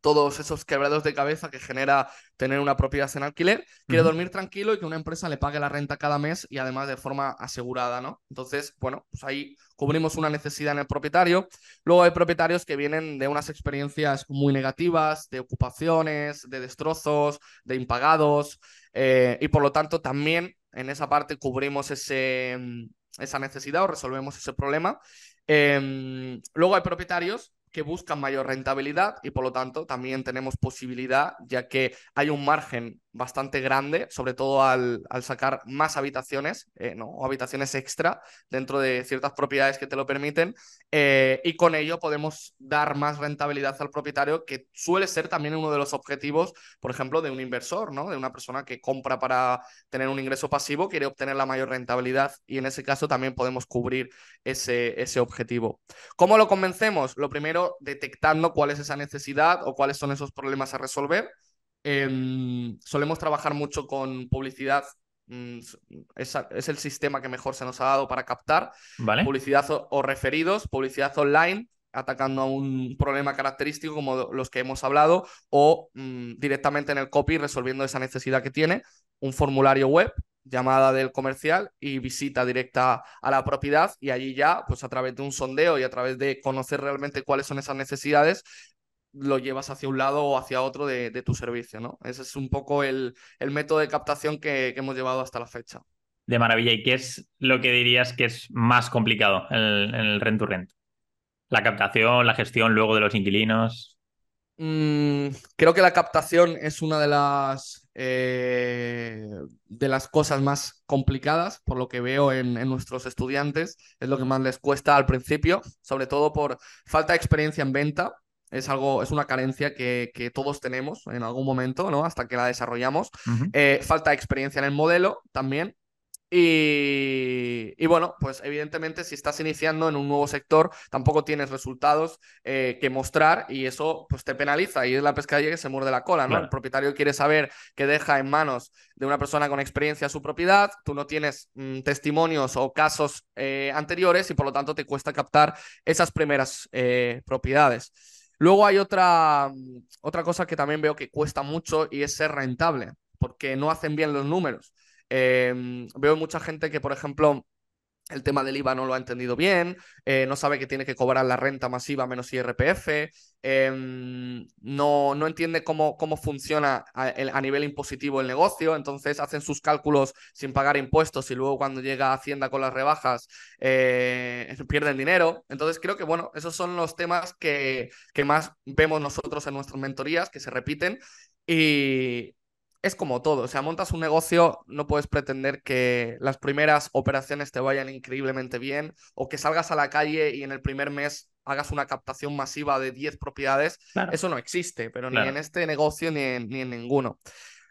todos esos quebrados de cabeza que genera tener una propiedad en alquiler, quiere dormir tranquilo y que una empresa le pague la renta cada mes y además de forma asegurada, ¿no? Entonces, bueno, pues ahí cubrimos una necesidad en el propietario. Luego hay propietarios que vienen de unas experiencias muy negativas, de ocupaciones, de destrozos, de impagados, eh, y por lo tanto también en esa parte cubrimos ese, esa necesidad o resolvemos ese problema. Em, luego hay propietarios que buscan mayor rentabilidad y por lo tanto también tenemos posibilidad, ya que hay un margen bastante grande, sobre todo al, sacar más habitaciones eh, ¿no? o habitaciones extra dentro de ciertas propiedades que te lo permiten eh, y con ello podemos dar más rentabilidad al propietario, que suele ser también uno de los objetivos, por ejemplo, de un inversor, ¿no? de una persona que compra para tener un ingreso pasivo, quiere obtener la mayor rentabilidad y en ese caso también podemos cubrir ese, ese objetivo. ¿Cómo lo convencemos? Lo primero, detectando cuál es esa necesidad o cuáles son esos problemas a resolver Em, solemos trabajar mucho con publicidad. Mm, es, el sistema que mejor se nos ha dado para captar. Publicidad o, referidos, publicidad online, atacando a un problema característico como los que hemos hablado, o mm, directamente en el copy resolviendo esa necesidad que tiene. Un formulario web, llamada del comercial y visita directa a la propiedad y allí ya, pues a través de un sondeo y a través de conocer realmente cuáles son esas necesidades, lo llevas hacia un lado o hacia otro de, tu servicio, ¿no? Ese es un poco el, método de captación que, hemos llevado hasta la fecha. De maravilla. ¿Y qué es lo que dirías que es más complicado en el, rent to rent? La captación, la gestión luego de los inquilinos. Mm, creo que la captación es una de las, eh, de las cosas más complicadas, por lo que veo en, en, nuestros estudiantes. Es lo que más les cuesta al principio, sobre todo por falta de experiencia en venta es algo, es una carencia que, todos tenemos en algún momento, ¿no? Hasta que la desarrollamos. Eh, falta experiencia en el modelo también. Y, bueno, pues evidentemente si estás iniciando en un nuevo sector, tampoco tienes resultados eh, que mostrar y eso pues te penaliza y es la pescadilla que se muerde la cola, ¿no? El propietario quiere saber que deja en manos de una persona con experiencia su propiedad, tú no tienes mm, testimonios o casos eh, anteriores y por lo tanto te cuesta captar esas primeras propiedades. Luego hay otra, otra cosa que también veo que cuesta mucho y es ser rentable, porque no hacen bien los números. Em, veo mucha gente que, por ejemplo, el tema del IVA no lo ha entendido bien, eh, no sabe que tiene que cobrar la renta masiva menos IRPF, em, no, no, entiende cómo, cómo funciona a, nivel impositivo el negocio, entonces hacen sus cálculos sin pagar impuestos y luego cuando llega Hacienda con las rebajas eh, pierden dinero. Entonces creo que, bueno, esos son los temas que, que más vemos nosotros en nuestras mentorías, que se repiten. Y, es como todo, o sea, montas un negocio, no puedes pretender que las primeras operaciones te vayan increíblemente bien o que salgas a la calle y en el primer mes hagas una captación masiva de 10 propiedades. Eso no existe, pero ni en este negocio ni en, ni en ninguno.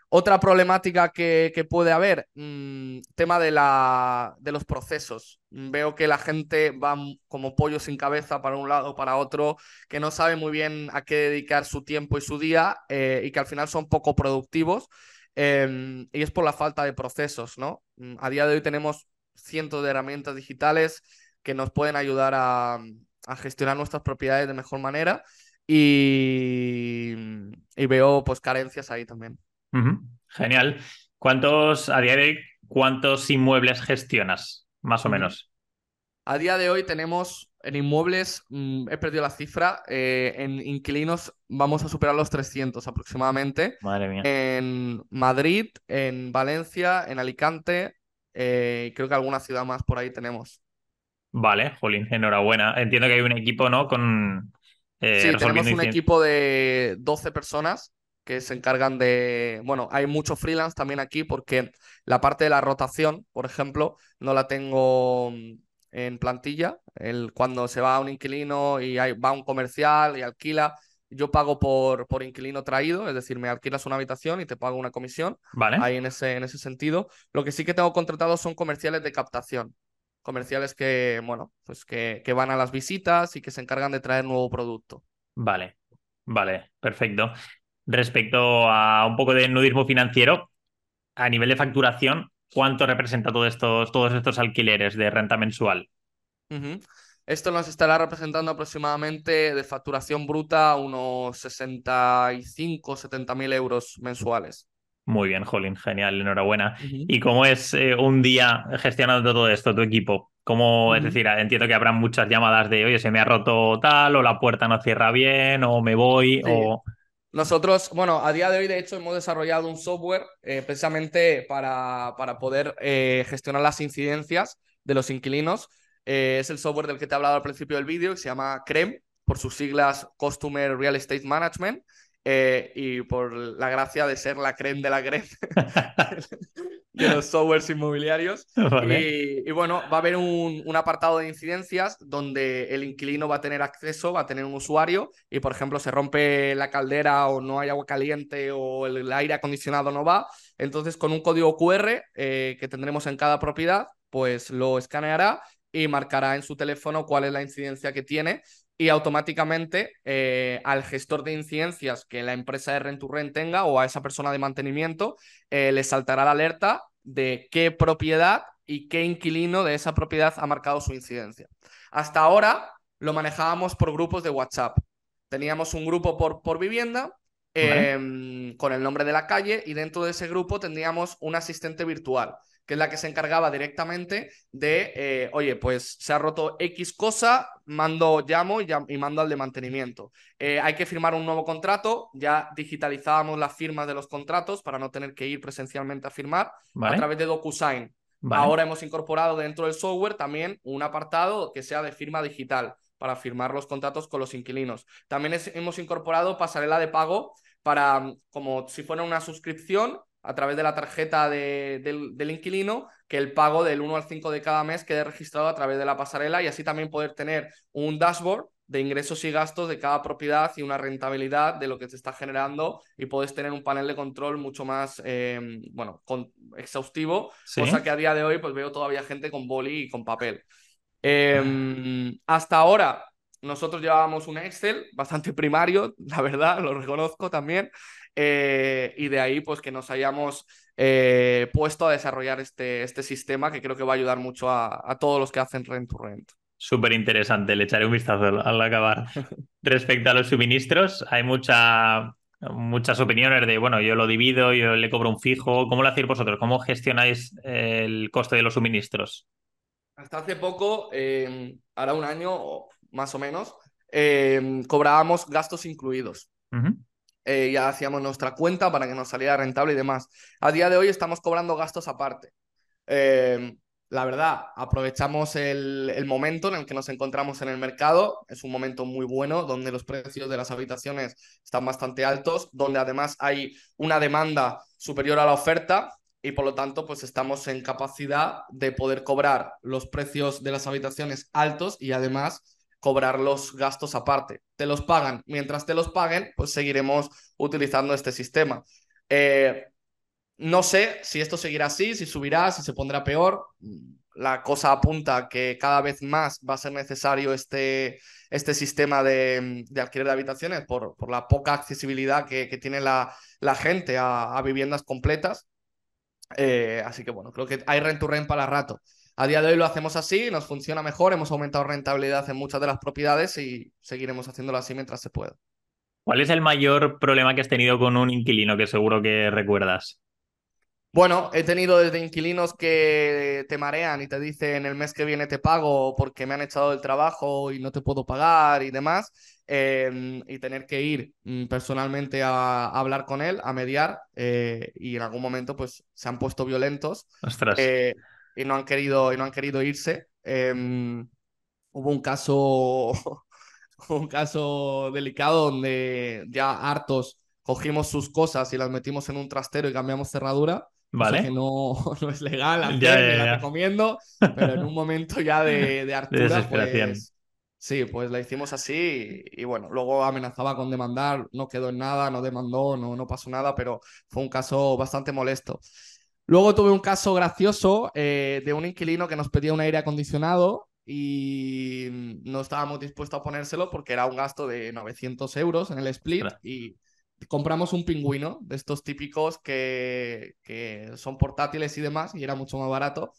Otra problemática que, puede haber, mm, tema de, la, de los procesos. Veo que la gente va como pollo sin cabeza para un lado o para otro, que no sabe muy bien a qué dedicar su tiempo y su día eh, y que al final son poco productivos. Em, y es por la falta de procesos, ¿no? Mm, a día de hoy tenemos cientos de herramientas digitales que nos pueden ayudar a, gestionar nuestras propiedades de mejor manera y, y veo pues carencias ahí también. Genial. ¿Cuántos, a día de hoy, cuántos inmuebles gestionas, más o menos? A día de hoy tenemos en inmuebles, mm, he perdido la cifra, eh, en inquilinos vamos a superar los 300 aproximadamente. Madre mía. En Madrid, en Valencia, en Alicante, eh, creo que alguna ciudad más por ahí tenemos. Vale, Jolín, enhorabuena. Entiendo que hay un equipo, ¿no? Con, eh, sí, tenemos un equipo de 12 personas que se encargan de, bueno, hay mucho freelance también aquí porque la parte de la rotación, por ejemplo, no la tengo en plantilla. El, cuando se va a un inquilino y hay, va a un comercial y alquila, yo pago por, por inquilino traído, es decir, me alquilas una habitación y te pago una comisión. Vale. Ahí en ese, en ese sentido. Lo que sí que tengo contratado son comerciales de captación. Comerciales que, bueno, pues que, que van a las visitas y que se encargan de traer nuevo producto. Vale, vale, perfecto. Respecto a un poco de nudismo financiero, a nivel de facturación, ¿cuánto representa todos estos, todos estos alquileres de renta mensual? Esto nos estará representando aproximadamente de facturación bruta unos 65, 70 mil euros mensuales. Muy bien, Jolín, genial, enhorabuena. ¿Y cómo es eh, un día gestionando todo esto, tu equipo? ¿Cómo, es decir, entiendo que habrá muchas llamadas de, oye, se me ha roto tal, o la puerta no cierra bien, o me voy, Sí. o... Nosotros, bueno, a día de hoy, de hecho, hemos desarrollado un software eh, precisamente para, para poder eh, gestionar las incidencias de los inquilinos. Eh, es el software del que te he hablado al principio del vídeo, que se llama CREM, por sus siglas Customer Real Estate Management, eh, y por la gracia de ser la creme de la creme de los softwares inmobiliarios. Vale. Y, y bueno, va a haber un, un apartado de incidencias donde el inquilino va a tener acceso, va a tener un usuario y, por ejemplo, se rompe la caldera o no hay agua caliente o el, el aire acondicionado no va. Entonces, con un código QR eh, que tendremos en cada propiedad, pues lo escaneará y marcará en su teléfono cuál es la incidencia que tiene y automáticamente eh, al gestor de incidencias que la empresa de Rent to Rent tenga o a esa persona de mantenimiento eh, le saltará la alerta de qué propiedad y qué inquilino de esa propiedad ha marcado su incidencia. Hasta ahora lo manejábamos por grupos de WhatsApp. Teníamos un grupo por, por vivienda Vale. eh, con el nombre de la calle y dentro de ese grupo tendríamos un asistente virtual que es la que se encargaba directamente de, eh, oye, pues se ha roto X cosa, mando, llamo y, y mando al de mantenimiento. Eh, hay que firmar un nuevo contrato, ya digitalizábamos las firmas de los contratos para no tener que ir presencialmente a firmar a través de DocuSign. Vale. Ahora hemos incorporado dentro del software también un apartado que sea de firma digital para firmar los contratos con los inquilinos. También es- hemos incorporado pasarela de pago para, mm, como si fuera una suscripción, a través de la tarjeta de- del, del inquilino, que el pago del 1 al 5 de cada mes quede registrado a través de la pasarela y así también poder tener un dashboard de ingresos y gastos de cada propiedad y una rentabilidad de lo que se está generando y puedes tener un panel de control mucho más, eh, bueno, con- exhaustivo, Sí. cosa que a día de hoy pues veo todavía gente con boli y con papel. Eh, hasta ahora nosotros llevábamos un Excel bastante primario, la verdad, lo reconozco también, eh, y de ahí pues que nos hayamos eh, puesto a desarrollar este, este sistema que creo que va a ayudar mucho a, a todos los que hacen rent to rent. Súper interesante, le echaré un vistazo al, al acabar. Respecto a los suministros, hay mucha, muchas opiniones de, bueno, yo lo divido, yo le cobro un fijo. ¿Cómo lo hacéis vosotros? ¿Cómo gestionáis el coste de los suministros? Hasta hace poco, eh, ahora un año más o menos, eh, cobrábamos gastos incluidos. Ujú. Eh, ya hacíamos nuestra cuenta para que nos saliera rentable y demás. A día de hoy estamos cobrando gastos aparte. Eh, la verdad, aprovechamos el, el momento en el que nos encontramos en el mercado. Es un momento muy bueno donde los precios de las habitaciones están bastante altos, donde además hay una demanda superior a la oferta y por lo tanto pues estamos en capacidad de poder cobrar los precios de las habitaciones altos y además cobrar los gastos aparte. Te los pagan. Mientras te los paguen, pues seguiremos utilizando este sistema. Eh, no sé si esto seguirá así, si subirá, si se pondrá peor. La cosa apunta que cada vez más va a ser necesario este, este sistema de, de alquiler de habitaciones por, por la poca accesibilidad que, tiene la, la gente a, a viviendas completas. Eh, así que bueno, creo que hay rent to rent para rato. A día de hoy lo hacemos así, nos funciona mejor, hemos aumentado rentabilidad en muchas de las propiedades y seguiremos haciéndolo así mientras se pueda. ¿Cuál es el mayor problema que has tenido con un inquilino que seguro que recuerdas? Bueno, he tenido desde inquilinos que te marean y te dicen el mes que viene te pago porque me han echado del trabajo y no te puedo pagar y demás, eh, y tener que ir mm, personalmente a, a hablar con él, a mediar, eh, y en algún momento pues se han puesto violentos Ostras. eh, y no han querido, y no han querido irse. Eh, hubo un caso, un caso delicado donde ya hartos cogimos sus cosas y las metimos en un trastero y cambiamos cerradura Vale. que no, no es legal hacer, Ya, la recomiendo, pero en un momento ya de, de hartura, pues sí, pues la hicimos así y, y bueno, luego amenazaba con demandar, no quedó en nada, no demandó, no, no pasó nada, pero fue un caso bastante molesto. Luego tuve un caso gracioso eh, de un inquilino que nos pedía un aire acondicionado y no estábamos dispuestos a ponérselo porque era un gasto de 900 euros en el split y compramos un pingüino de estos típicos que, que son portátiles y demás y era mucho más barato.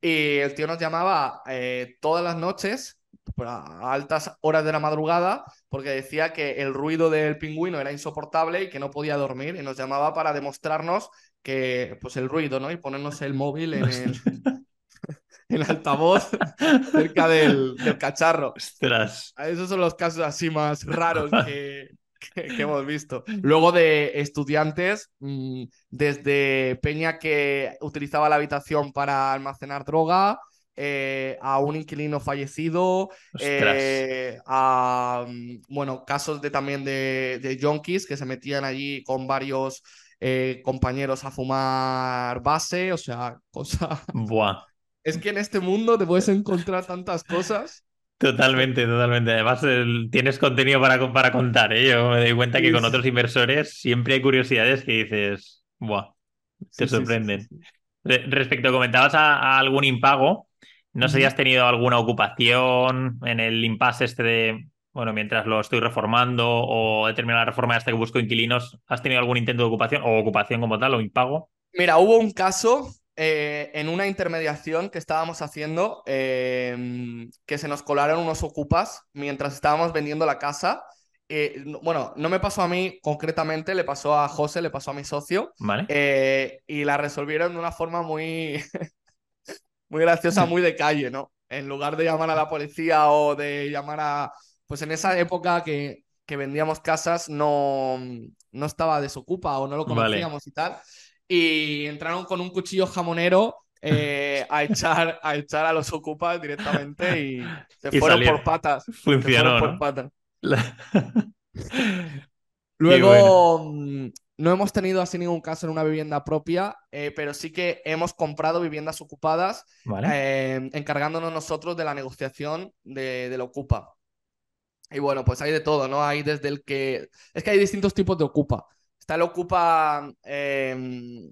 Y el tío nos llamaba eh, todas las noches pues, a altas horas de la madrugada porque decía que el ruido del pingüino era insoportable y que no podía dormir y nos llamaba para demostrarnos que pues el ruido, ¿no? Y ponernos el móvil en el, en altavoz cerca del, del cacharro. Ostras. Esos son los casos así más raros que, que- que hemos visto. Luego de estudiantes, mm, desde Peña que utilizaba la habitación para almacenar droga, eh, a un inquilino fallecido, eh, a mm, bueno, casos de también de, de yonkis que se metían allí con varios eh, compañeros a fumar base, o sea, cosa. Buah. Es que en este mundo te puedes encontrar tantas cosas. Totalmente, totalmente. Además, el- tienes contenido para, para contar, ¿eh? Yo me doy cuenta que Sí, con sí, otros inversores siempre hay curiosidades que dices, buah, te Sí, sorprenden. Re- Respecto, comentabas a, a algún impago, no sé si has tenido alguna ocupación en el impasse este de, bueno, mientras lo estoy reformando o he terminado la reforma hasta que busco inquilinos, ¿has tenido algún intento de ocupación o ocupación como tal o impago? Mira, hubo un caso eh, en una intermediación que estábamos haciendo eh, que se nos colaron unos ocupas mientras estábamos vendiendo la casa. Eh, no- bueno, no me pasó a mí concretamente, le pasó a José, le pasó a mi socio, ¿Vale? y la resolvieron de una forma muy, muy graciosa, muy de calle, ¿no? En lugar de llamar a la policía o de llamar a... Pues en esa época que, que vendíamos casas no, no estaba desocupa o no lo Vale. conocíamos y tal. Y entraron con un cuchillo jamonero eh, a, echar, a echar a los ocupas directamente y se Y fueron por patas. Funcionó, por patas. La- Luego, mm, no hemos tenido así ningún caso en una vivienda propia, eh, pero sí que hemos comprado viviendas ocupadas Vale. eh, encargándonos nosotros de la negociación de, del ocupa. Y bueno, pues hay de todo, ¿no? Hay desde el que... Es que hay distintos tipos de ocupa. Está el ocupa eh,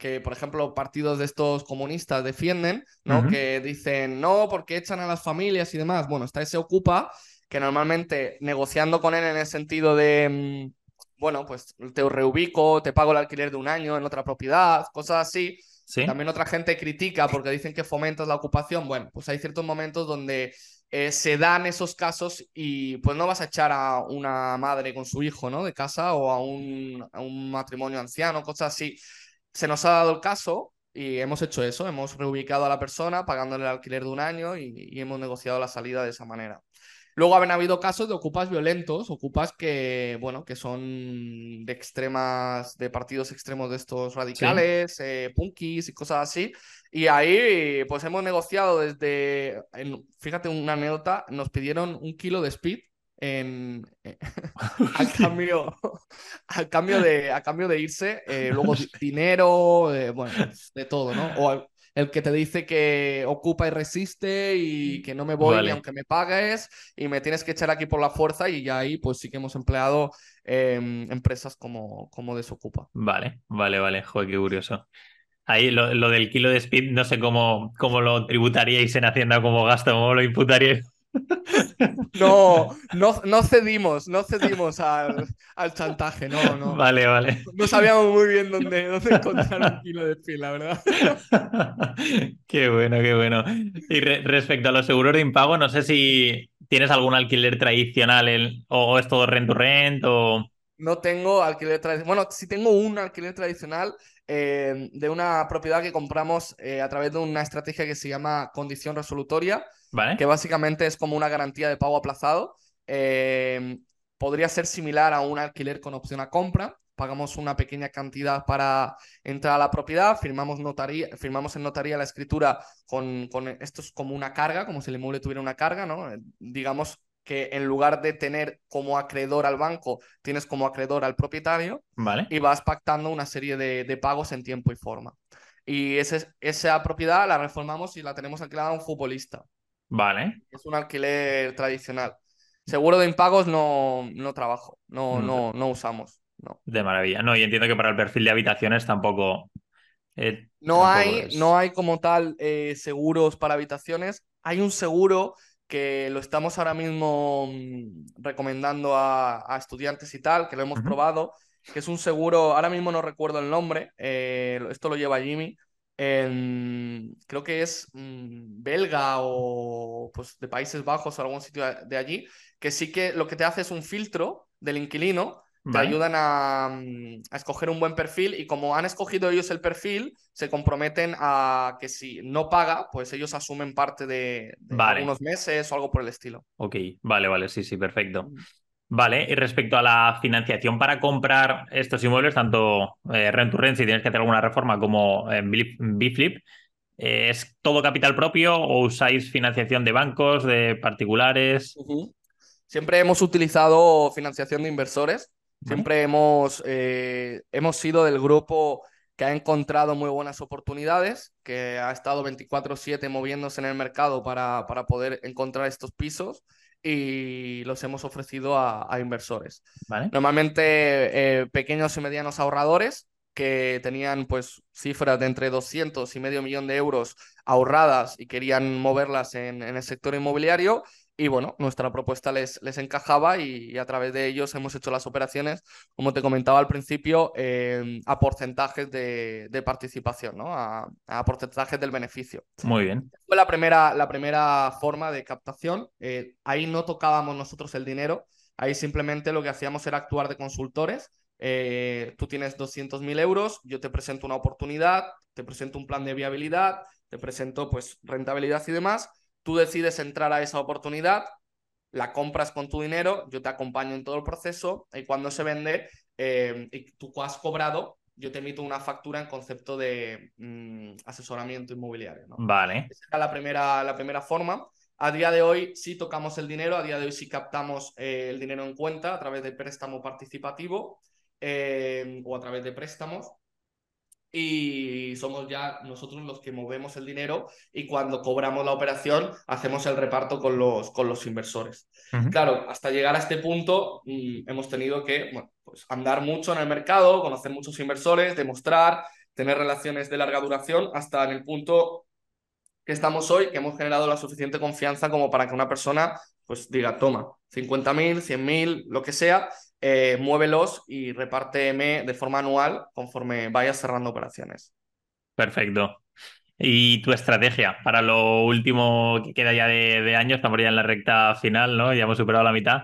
que, por ejemplo, partidos de estos comunistas defienden, ¿no? Que dicen, no, porque echan a las familias y demás. Bueno, está ese ocupa que normalmente negociando con él en el sentido de, mm, bueno, pues te reubico, te pago el alquiler de un año en otra propiedad, cosas así. ¿Sí? También otra gente critica porque dicen que fomentas la ocupación. Bueno, pues hay ciertos momentos donde eh, se dan esos casos y pues no vas a echar a una madre con su hijo, ¿no? De casa o a un, matrimonio anciano, cosas así. Se nos ha dado el caso y hemos hecho eso, hemos reubicado a la persona pagándole el alquiler de un año y hemos negociado la salida de esa manera. Luego han habido casos de ocupas violentos, ocupas que, bueno, que son de extremas, de partidos extremos de estos radicales, eh, punkis y cosas así. Y ahí, pues hemos negociado desde, en- fíjate una anécdota, nos pidieron un kilo de speed en, eh, al cambio, al cambio de, a cambio de irse, eh, luego di- dinero, bueno, de todo, ¿no? O el que te dice que ocupa y resiste y que no me voy ni aunque me pagues y me tienes que echar aquí por la fuerza y ya ahí pues sí que hemos empleado eh, empresas como, como Desocupa. Vale, vale, vale. Joder, qué curioso. Ahí lo, lo del kilo de speed, no sé cómo, cómo lo tributaríais en Hacienda como gasto, cómo lo imputaríais. No, no, no cedimos, no cedimos al, al chantaje, no, no. Vale, vale. No sabíamos muy bien dónde, dónde encontrar un kilo de speed, la verdad. Qué bueno, qué bueno. Y re- respecto a los seguros de impago, no sé si tienes algún alquiler tradicional o, o es todo rent to rent o... No tengo alquiler tradicional. Bueno, sí tengo un alquiler tradicional eh, de una propiedad que compramos eh, a través de una estrategia que se llama condición resolutoria, ¿Vale? que básicamente es como una garantía de pago aplazado. Eh, podría ser similar a un alquiler con opción a compra. Pagamos una pequeña cantidad para entrar a la propiedad, firmamos, notaría, firmamos en notaría la escritura con, con esto es como una carga, como si el inmueble tuviera una carga, ¿no? Digamos, que en lugar de tener como acreedor al banco, tienes como acreedor al propietario Vale. y vas pactando una serie de, de pagos en tiempo y forma. Y ese, esa propiedad la reformamos y la tenemos alquilada a un futbolista. Vale. Es un alquiler tradicional. Seguro de impagos no, no trabajo, no, Mm. no, no usamos. No, De maravilla. No, y entiendo que para el perfil de habitaciones tampoco. eh, no, tampoco hay, es- no hay como tal eh, seguros para habitaciones. Hay un seguro que lo estamos ahora mismo mm, recomendando a, a estudiantes y tal, que lo hemos probado, que es un seguro, ahora mismo no recuerdo el nombre, eh, esto lo lleva Jimmy, en- creo que es mm, belga o pues de Países Bajos o algún sitio de allí, que sí que lo que te hace es un filtro del inquilino, te Vale. ayudan a, mm, a escoger un buen perfil y como han escogido ellos el perfil, se comprometen a que si no paga, pues ellos asumen parte de, de Vale. algunos meses o algo por el estilo. Ok, vale, vale, sí, sí, perfecto. Vale, y respecto a la financiación para comprar estos inmuebles, tanto eh, rent to rent, si tienes que hacer alguna reforma, como en B-Flip, eh, ¿es todo capital propio o usáis financiación de bancos, de particulares? Siempre hemos utilizado financiación de inversores. Vale. Siempre hemos, eh, hemos sido del grupo que ha encontrado muy buenas oportunidades, que ha estado 24/7 moviéndose en el mercado para, para poder encontrar estos pisos y los hemos ofrecido a, a inversores. Vale. Normalmente eh, pequeños y medianos ahorradores que tenían pues cifras de entre 200 y medio millón de euros ahorradas y querían moverlas en, en el sector inmobiliario. Y bueno, nuestra propuesta les, les encajaba y, y a través de ellos hemos hecho las operaciones, como te comentaba al principio, eh, a porcentajes de, de participación, ¿no? A, a porcentajes del beneficio. Muy bien. Fue la primera, la primera forma de captación. Eh, ahí no tocábamos nosotros el dinero, ahí simplemente lo que hacíamos era actuar de consultores. Eh, tú tienes 200.000 euros, yo te presento una oportunidad, te presento un plan de viabilidad, te presento pues rentabilidad y demás. Tú decides entrar a esa oportunidad, la compras con tu dinero, yo te acompaño en todo el proceso y cuando se vende eh, y tú has cobrado, yo te emito una factura en concepto de mm, asesoramiento inmobiliario. ¿no? Vale. Esa era la primera, la primera forma. A día de hoy sí tocamos el dinero, a día de hoy sí captamos eh, el dinero en cuenta a través de préstamo participativo eh, o a través de préstamos. Y somos ya nosotros los que movemos el dinero y cuando cobramos la operación hacemos el reparto con los, con los inversores. Claro, hasta llegar a este punto mm, hemos tenido que bueno, pues andar mucho en el mercado, conocer muchos inversores, demostrar, tener relaciones de larga duración hasta en el punto que estamos hoy, que hemos generado la suficiente confianza como para que una persona pues diga, toma, 50.000, 100.000, lo que sea, eh, muévelos y repárteme de forma anual conforme vayas cerrando operaciones. Perfecto. ¿Y tu estrategia para lo último que queda ya de, de año? Estamos ya en la recta final, ¿no? Ya hemos superado la mitad.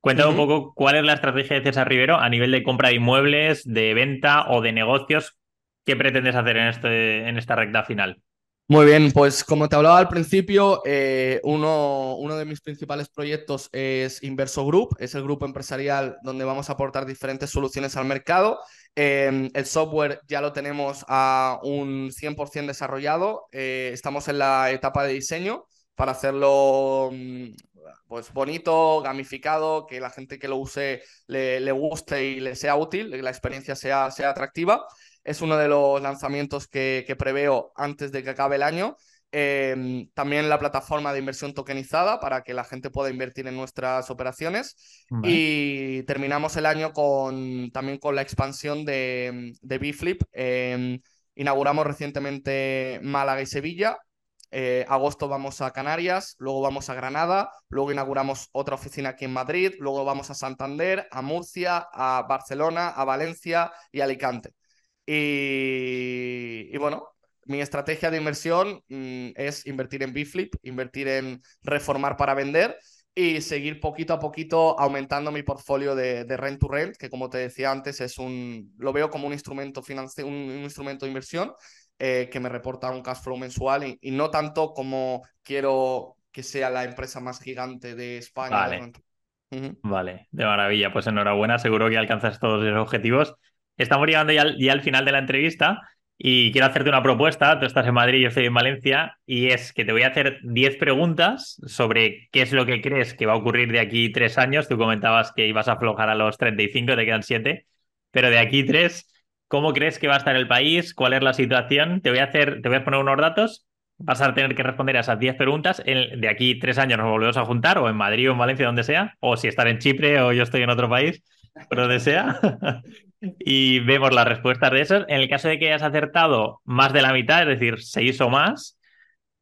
Cuéntame un poco cuál es la estrategia de César Rivero a nivel de compra de inmuebles, de venta o de negocios. ¿Qué pretendes hacer en, este, en esta recta final? Muy bien, pues como te hablaba al principio, eh, uno, de mis principales proyectos es Inverso Group, es el grupo empresarial donde vamos a aportar diferentes soluciones al mercado. Eh, el software ya lo tenemos a un 100% desarrollado, eh, estamos en la etapa de diseño para hacerlo mm, pues bonito, gamificado, que la gente que lo use le, le guste y le sea útil, que la experiencia sea, sea atractiva. Es uno de los lanzamientos que, que preveo antes de que acabe el año. Eh, también la plataforma de inversión tokenizada para que la gente pueda invertir en nuestras operaciones. Vale. Y terminamos el año con, también con la expansión de, de BFlip. Eh, inauguramos recientemente Málaga y Sevilla. Eh, agosto vamos a Canarias, luego vamos a Granada, luego inauguramos otra oficina aquí en Madrid, luego vamos a Santander, a Murcia, a Barcelona, a Valencia y a Alicante. Y, y bueno, mi estrategia de inversión mm, es invertir en BFlip, invertir en reformar para vender y seguir poquito a poquito aumentando mi portfolio de, de rent to rent, que como te decía antes, es un, lo veo como un instrumento, financi- un, un instrumento de inversión eh, que me reporta un cash flow mensual y, y no tanto como quiero que sea la empresa más gigante de España. de Vale. rent- Ujú. Vale, de maravilla. Pues enhorabuena, seguro que alcanzas todos esos objetivos. Estamos llegando ya al, final de la entrevista Y quiero hacerte una propuesta, tú estás en Madrid, yo estoy en Valencia, y es que te voy a hacer 10 preguntas sobre qué es lo que crees que va a ocurrir de aquí tres años. Tú comentabas que ibas a aflojar a los 35, te quedan 7, pero de aquí tres, ¿cómo crees que va a estar el país? ¿Cuál es la situación? Te voy a hacer, te voy a poner unos datos, vas a tener que responder a esas 10 preguntas. de aquí tres años nos volvemos a juntar, o en Madrid o en Valencia, donde sea, o si estar en Chipre o yo estoy en otro país, pero donde sea. y vemos las respuestas de esos. En el caso de que hayas acertado más de la mitad, es decir, seis o más,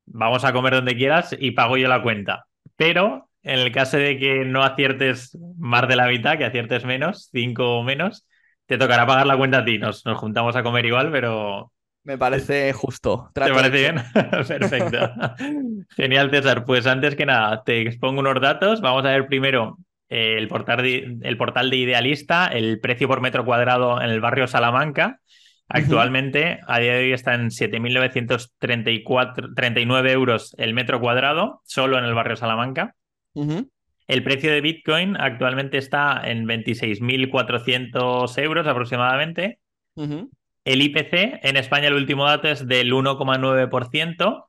vamos a comer donde quieras y pago yo la cuenta. Pero en el caso de que no aciertes más de la mitad, que aciertes menos, cinco o menos, te tocará pagar la cuenta a ti. Nos, nos juntamos a comer igual, pero... Me parece justo. ¿Te parece bien? Perfecto. Genial, César. Pues antes que nada, te expongo unos datos. Vamos a ver primero el, portal de, el portal de Idealista, el precio por metro cuadrado en el barrio Salamanca. Actualmente, a día de hoy está en 7.939 euros el metro cuadrado, solo en el barrio Salamanca. El precio de Bitcoin actualmente está en 26.400 euros aproximadamente. El IPC en España, el último dato es del 1,9%.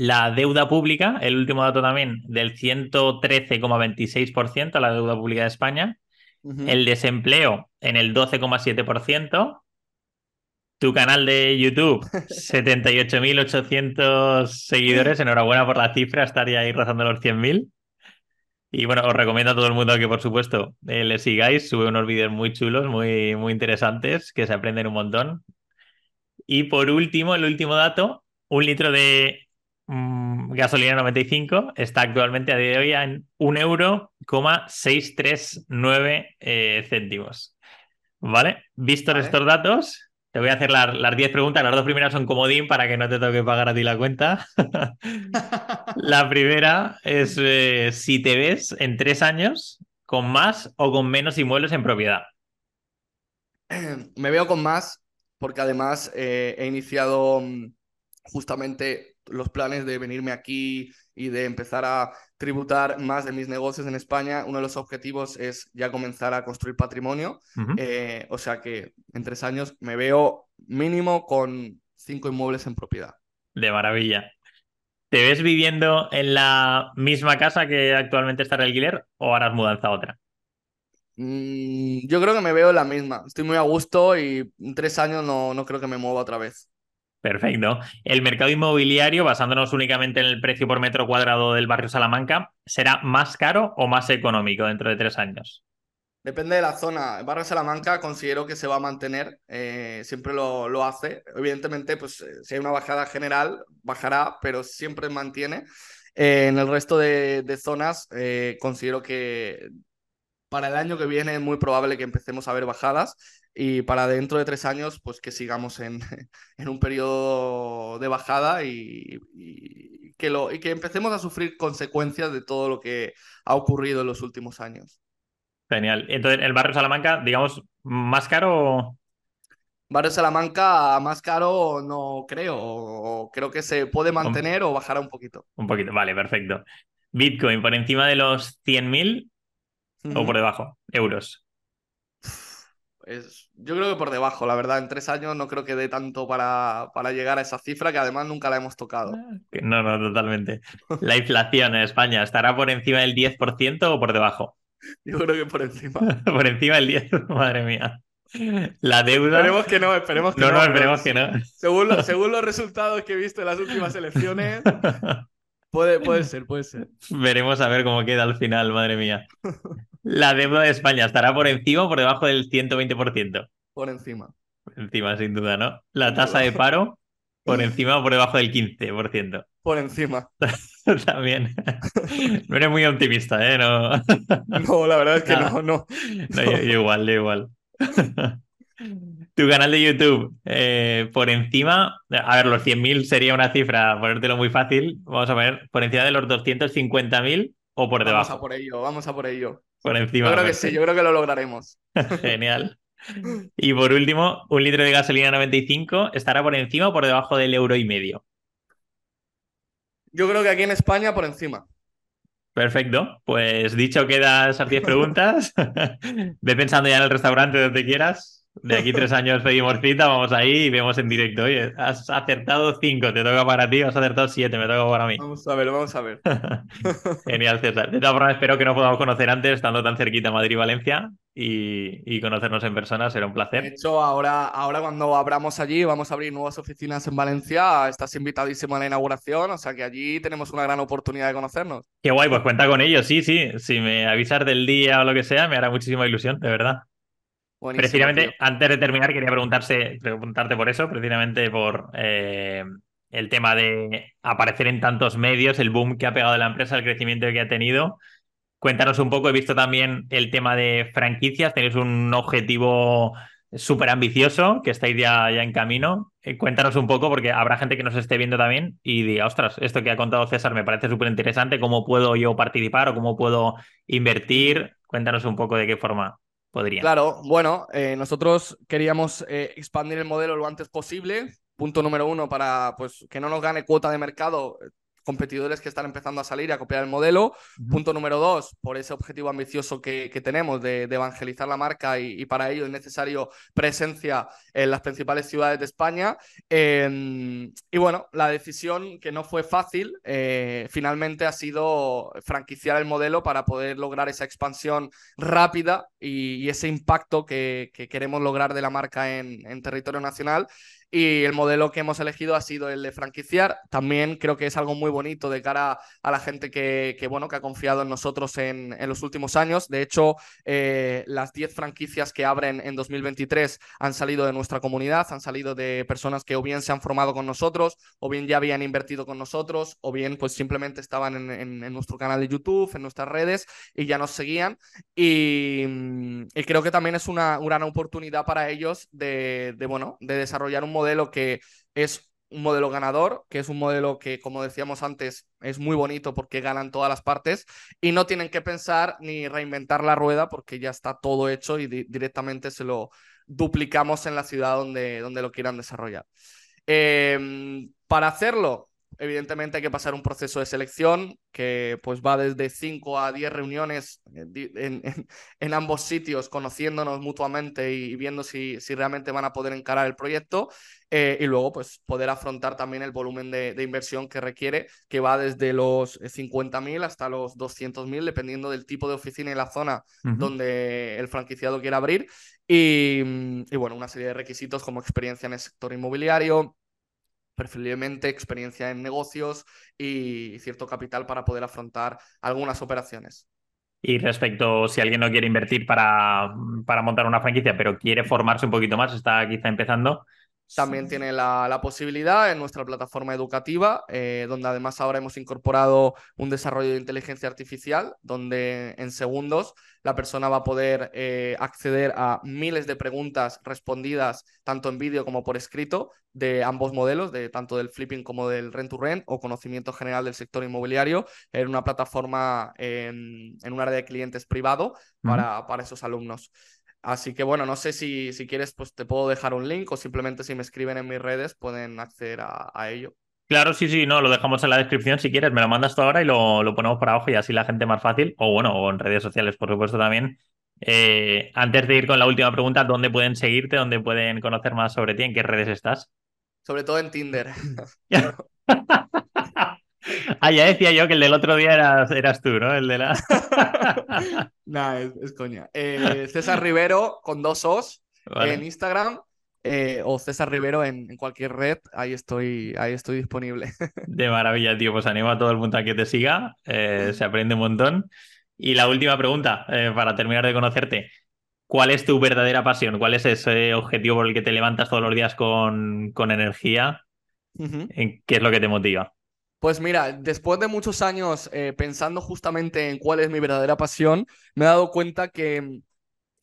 La deuda pública, el último dato también, del 113,26%, la deuda pública de España. El desempleo en el 12,7%. Tu canal de YouTube, 78.800 seguidores. Enhorabuena por la cifra, estaría ahí rozando los 100.000. Y bueno, os recomiendo a todo el mundo que, por supuesto, eh, le sigáis. Sube unos vídeos muy chulos, muy, muy interesantes, que se aprenden un montón. Y por último, el último dato, un litro de Mm, gasolina 95 está actualmente a día de hoy en 1,639 eh, céntimos. ¿Vale? Vistos estos datos, te voy a hacer las 10 preguntas. Las dos primeras son comodín para que no te toque pagar a ti la cuenta. la primera es eh, si te ves en tres años con más o con menos inmuebles en propiedad. Me veo con más porque además eh, he iniciado mm, justamente los planes de venirme aquí y de empezar a tributar más de mis negocios en España, uno de los objetivos es ya comenzar a construir patrimonio. Eh, o sea que en tres años me veo mínimo con cinco inmuebles en propiedad. De maravilla. ¿Te ves viviendo en la misma casa que actualmente está en alquiler o harás mudanza a otra? Mm, yo creo que me veo en la misma. Estoy muy a gusto y en tres años no, no creo que me mueva otra vez. Perfecto. El mercado inmobiliario, basándonos únicamente en el precio por metro cuadrado del barrio Salamanca, ¿será más caro o más económico dentro de tres años? Depende de la zona. El barrio Salamanca considero que se va a mantener, eh, siempre lo, hace. Evidentemente, pues eh, si hay una bajada general, bajará, pero siempre mantiene. Eh, en el resto de zonas, considero que para el año que viene es muy probable que empecemos a ver bajadas y para dentro de tres años, pues que sigamos en, en un periodo de bajada y, que lo, y que empecemos a sufrir consecuencias de todo lo que ha ocurrido en los últimos años. Genial. Entonces, ¿el barrio Salamanca, digamos, más caro? Barrio Salamanca, más caro, no creo. Creo que se puede mantener o bajará un poquito. Un poquito, vale, perfecto. Bitcoin, ¿por encima de los 100.000 o por debajo? Euros yo creo que por debajo, la verdad. En tres años no creo que dé tanto para, para llegar a esa cifra que además nunca la hemos tocado. Ah, no, no, totalmente. La inflación en España estará por encima del 10% o por debajo? Yo creo que por encima. por encima del 10%, madre mía. La deuda. Esperemos que no, esperemos que no. No, no, esperemos que no. Según, según los resultados que he visto en las últimas elecciones, Puede, puede ser, puede ser. Veremos a ver cómo queda al final, madre mía. La deuda de España estará por encima o por debajo del 120%. Por encima. Por encima, sin duda, ¿no? La tasa de paro por encima o por debajo del 15%. Por encima. También. No eres muy optimista, ¿eh? No, no la verdad es que no, no. igual, igual. Tu canal de YouTube, eh, por encima, a ver, los 100.000 sería una cifra, ponértelo muy fácil. Vamos a ver, por encima de los 250.000 o por debajo. Vamos a por ello, vamos a por ello. Por encima. Yo creo que sí, yo creo que lo lograremos. Genial. Y por último, un litro de gasolina 95 estará por encima o por debajo del euro y medio. Yo creo que aquí en España por encima. Perfecto, pues dicho queda esas 10 preguntas, ve pensando ya en el restaurante donde quieras De aquí tres años pedimos cita, vamos ahí y vemos en directo. Oye, has acertado cinco, te toca para ti, has acertado siete, me toca para mí. Vamos a ver, vamos a ver. Genial, César. De todas formas, espero que nos podamos conocer antes, estando tan cerquita Madrid y Valencia, y, y, conocernos en persona, será un placer. De hecho, ahora, ahora cuando abramos allí, vamos a abrir nuevas oficinas en Valencia, estás invitadísimo a la inauguración, o sea que allí tenemos una gran oportunidad de conocernos. Qué guay, pues cuenta con ello, sí, sí. Si me avisas del día o lo que sea, me hará muchísima ilusión, de verdad. Buenísimo, precisamente, tío. antes de terminar, quería preguntarse, preguntarte por eso, precisamente por eh, el tema de aparecer en tantos medios, el boom que ha pegado la empresa, el crecimiento que ha tenido. Cuéntanos un poco, he visto también el tema de franquicias, tenéis un objetivo súper ambicioso que estáis ya, ya en camino. Eh, cuéntanos un poco, porque habrá gente que nos esté viendo también y diga, ostras, esto que ha contado César me parece súper interesante, ¿cómo puedo yo participar o cómo puedo invertir? Cuéntanos un poco de qué forma. Podría. Claro, bueno, eh, nosotros queríamos eh, expandir el modelo lo antes posible. Punto número uno, para pues, que no nos gane cuota de mercado competidores que están empezando a salir y a copiar el modelo. Uh -huh. Punto número dos, por ese objetivo ambicioso que, que tenemos de, de, evangelizar la marca y, y, para ello es necesario presencia en las principales ciudades de España. Eh, y bueno, la decisión que no fue fácil, eh, finalmente ha sido franquiciar el modelo para poder lograr esa expansión rápida y, y ese impacto que, que, queremos lograr de la marca en, en territorio nacional y el modelo que hemos elegido ha sido el de franquiciar. También creo que es algo muy bonito de cara a la gente que, que bueno, que ha confiado en nosotros en, en los últimos años. De hecho, eh, las 10 franquicias que abren en 2023 han salido de nuestra comunidad, han salido de personas que o bien se han formado con nosotros, o bien ya habían invertido con nosotros, o bien pues simplemente estaban en, en, en nuestro canal de YouTube, en nuestras redes y ya nos seguían. Y, y creo que también es una gran oportunidad para ellos de, de, bueno, de desarrollar un modelo que es un modelo ganador, que es un modelo que, como decíamos antes, es muy bonito porque ganan todas las partes y no tienen que pensar ni reinventar la rueda porque ya está todo hecho y di directamente se lo duplicamos en la ciudad donde, donde lo quieran desarrollar. Eh, para hacerlo, evidentemente hay que pasar un proceso de selección que pues va desde 5 a 10 reuniones en, en, en, ambos sitios, conociéndonos mutuamente y, viendo si, si realmente van a poder encarar el proyecto eh, y luego pues poder afrontar también el volumen de, de inversión que requiere, que va desde los 50.000 hasta los 200.000, dependiendo del tipo de oficina y la zona uh -huh. donde el franquiciado quiera abrir. Y, y bueno, una serie de requisitos como experiencia en el sector inmobiliario, preferiblemente experiencia en negocios y cierto capital para poder afrontar algunas operaciones. Y respecto, si alguien no quiere invertir para, para montar una franquicia, pero quiere formarse un poquito más, está quizá empezando, también tiene la, la, posibilidad en nuestra plataforma educativa, eh, donde además ahora hemos incorporado un desarrollo de inteligencia artificial, donde en segundos la persona va a poder eh, acceder a miles de preguntas respondidas tanto en vídeo como por escrito de ambos modelos, de tanto del flipping como del rent to rent o conocimiento general del sector inmobiliario en una plataforma en, en un área de clientes privado para, uh -huh. para esos alumnos. Así que bueno, no sé si, si quieres, pues te puedo dejar un link o simplemente si me escriben en mis redes pueden acceder a, a ello. Claro, sí, sí, no, lo dejamos en la descripción si quieres, me lo mandas tú ahora y lo, lo ponemos por abajo y así la gente más fácil, o bueno, o en redes sociales, por supuesto, también. Eh, antes de ir con la última pregunta, ¿dónde pueden seguirte? ¿Dónde pueden conocer más sobre ti? ¿En qué redes estás? Sobre todo en Tinder. Ah, ya decía yo que el del otro día eras, eras tú, ¿no? El de la. nah, es, es coña. Eh, César Rivero con dos O's vale. en Instagram eh, o César Rivero en, en, cualquier red. Ahí estoy, ahí estoy disponible. De maravilla, tío. Pues animo a todo el mundo a que te siga. Eh, se aprende un montón. Y la última pregunta, para terminar de conocerte. ¿Cuál es tu verdadera pasión? ¿Cuál es ese objetivo por el que te levantas todos los días con, con energía? Uh -huh. ¿Qué es lo que te motiva? Pues mira, después de muchos años eh, pensando justamente en cuál es mi verdadera pasión, me he dado cuenta que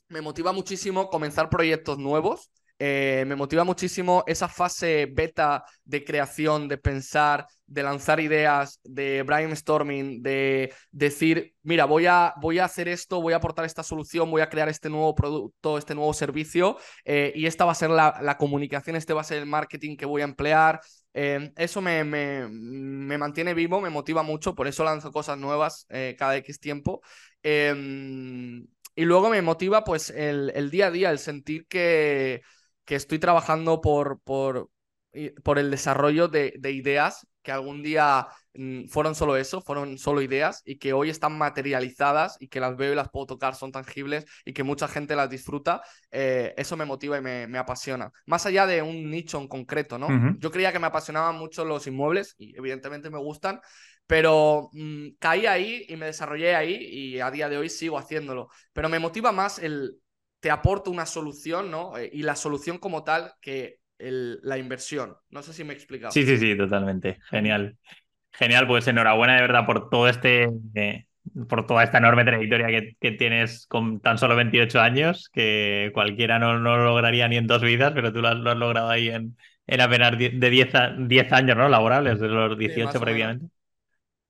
me motiva muchísimo comenzar proyectos nuevos. Eh, me motiva muchísimo esa fase beta de creación, de pensar, de lanzar ideas, de brainstorming, de decir, mira, voy a, voy a hacer esto, voy a aportar esta solución, voy a crear este nuevo producto, este nuevo servicio, eh, y esta va a ser la, la, comunicación, este va a ser el marketing que voy a emplear, eh, eso me, me, me, mantiene vivo, me motiva mucho, por eso lanzo cosas nuevas eh, cada X tiempo. Eh, Y luego me motiva pues el, el día a día, el sentir que, que estoy trabajando por, por, por el desarrollo de, de ideas que algún día fueron solo eso, fueron solo ideas y que hoy están materializadas y que las veo y las puedo tocar, son tangibles y que mucha gente las disfruta, eh, eso me motiva y me, apasiona. Más allá de un nicho en concreto, ¿no? Yo creía que me apasionaban mucho los inmuebles y evidentemente me gustan, pero mm, caí ahí y me desarrollé ahí y a día de hoy sigo haciéndolo. Pero me motiva más el te aporto una solución, ¿no? Eh, y la solución como tal que la inversión. No sé si me he explicado. Sí, sí, sí, totalmente. Genial. Genial, pues enhorabuena de verdad por todo este, por toda esta enorme trayectoria que, tienes con tan solo 28 años, que cualquiera no, no lograría ni en dos vidas, pero tú lo has, logrado ahí en, en apenas de 10, 10 años, ¿no? Laborables, de los 18 previamente.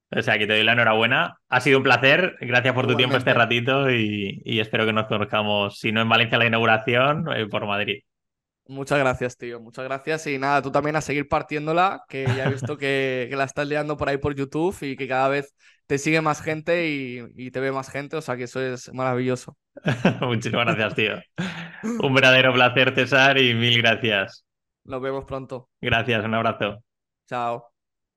O sea, que te doy la enhorabuena. Ha sido un placer. Gracias por tu tiempo este ratito y, espero que nos conozcamos, si no en Valencia la inauguración, eh, por Madrid. Muchas gracias, tío. Muchas gracias. Y nada, tú también a seguir partiéndola, que ya he visto que, la estás liando por ahí por YouTube y que cada vez te sigue más gente y, te ve más gente. O sea que eso es maravilloso. Muchísimas gracias, tío. Un verdadero placer, César, y mil gracias. Nos vemos pronto. Gracias, un abrazo. Chao.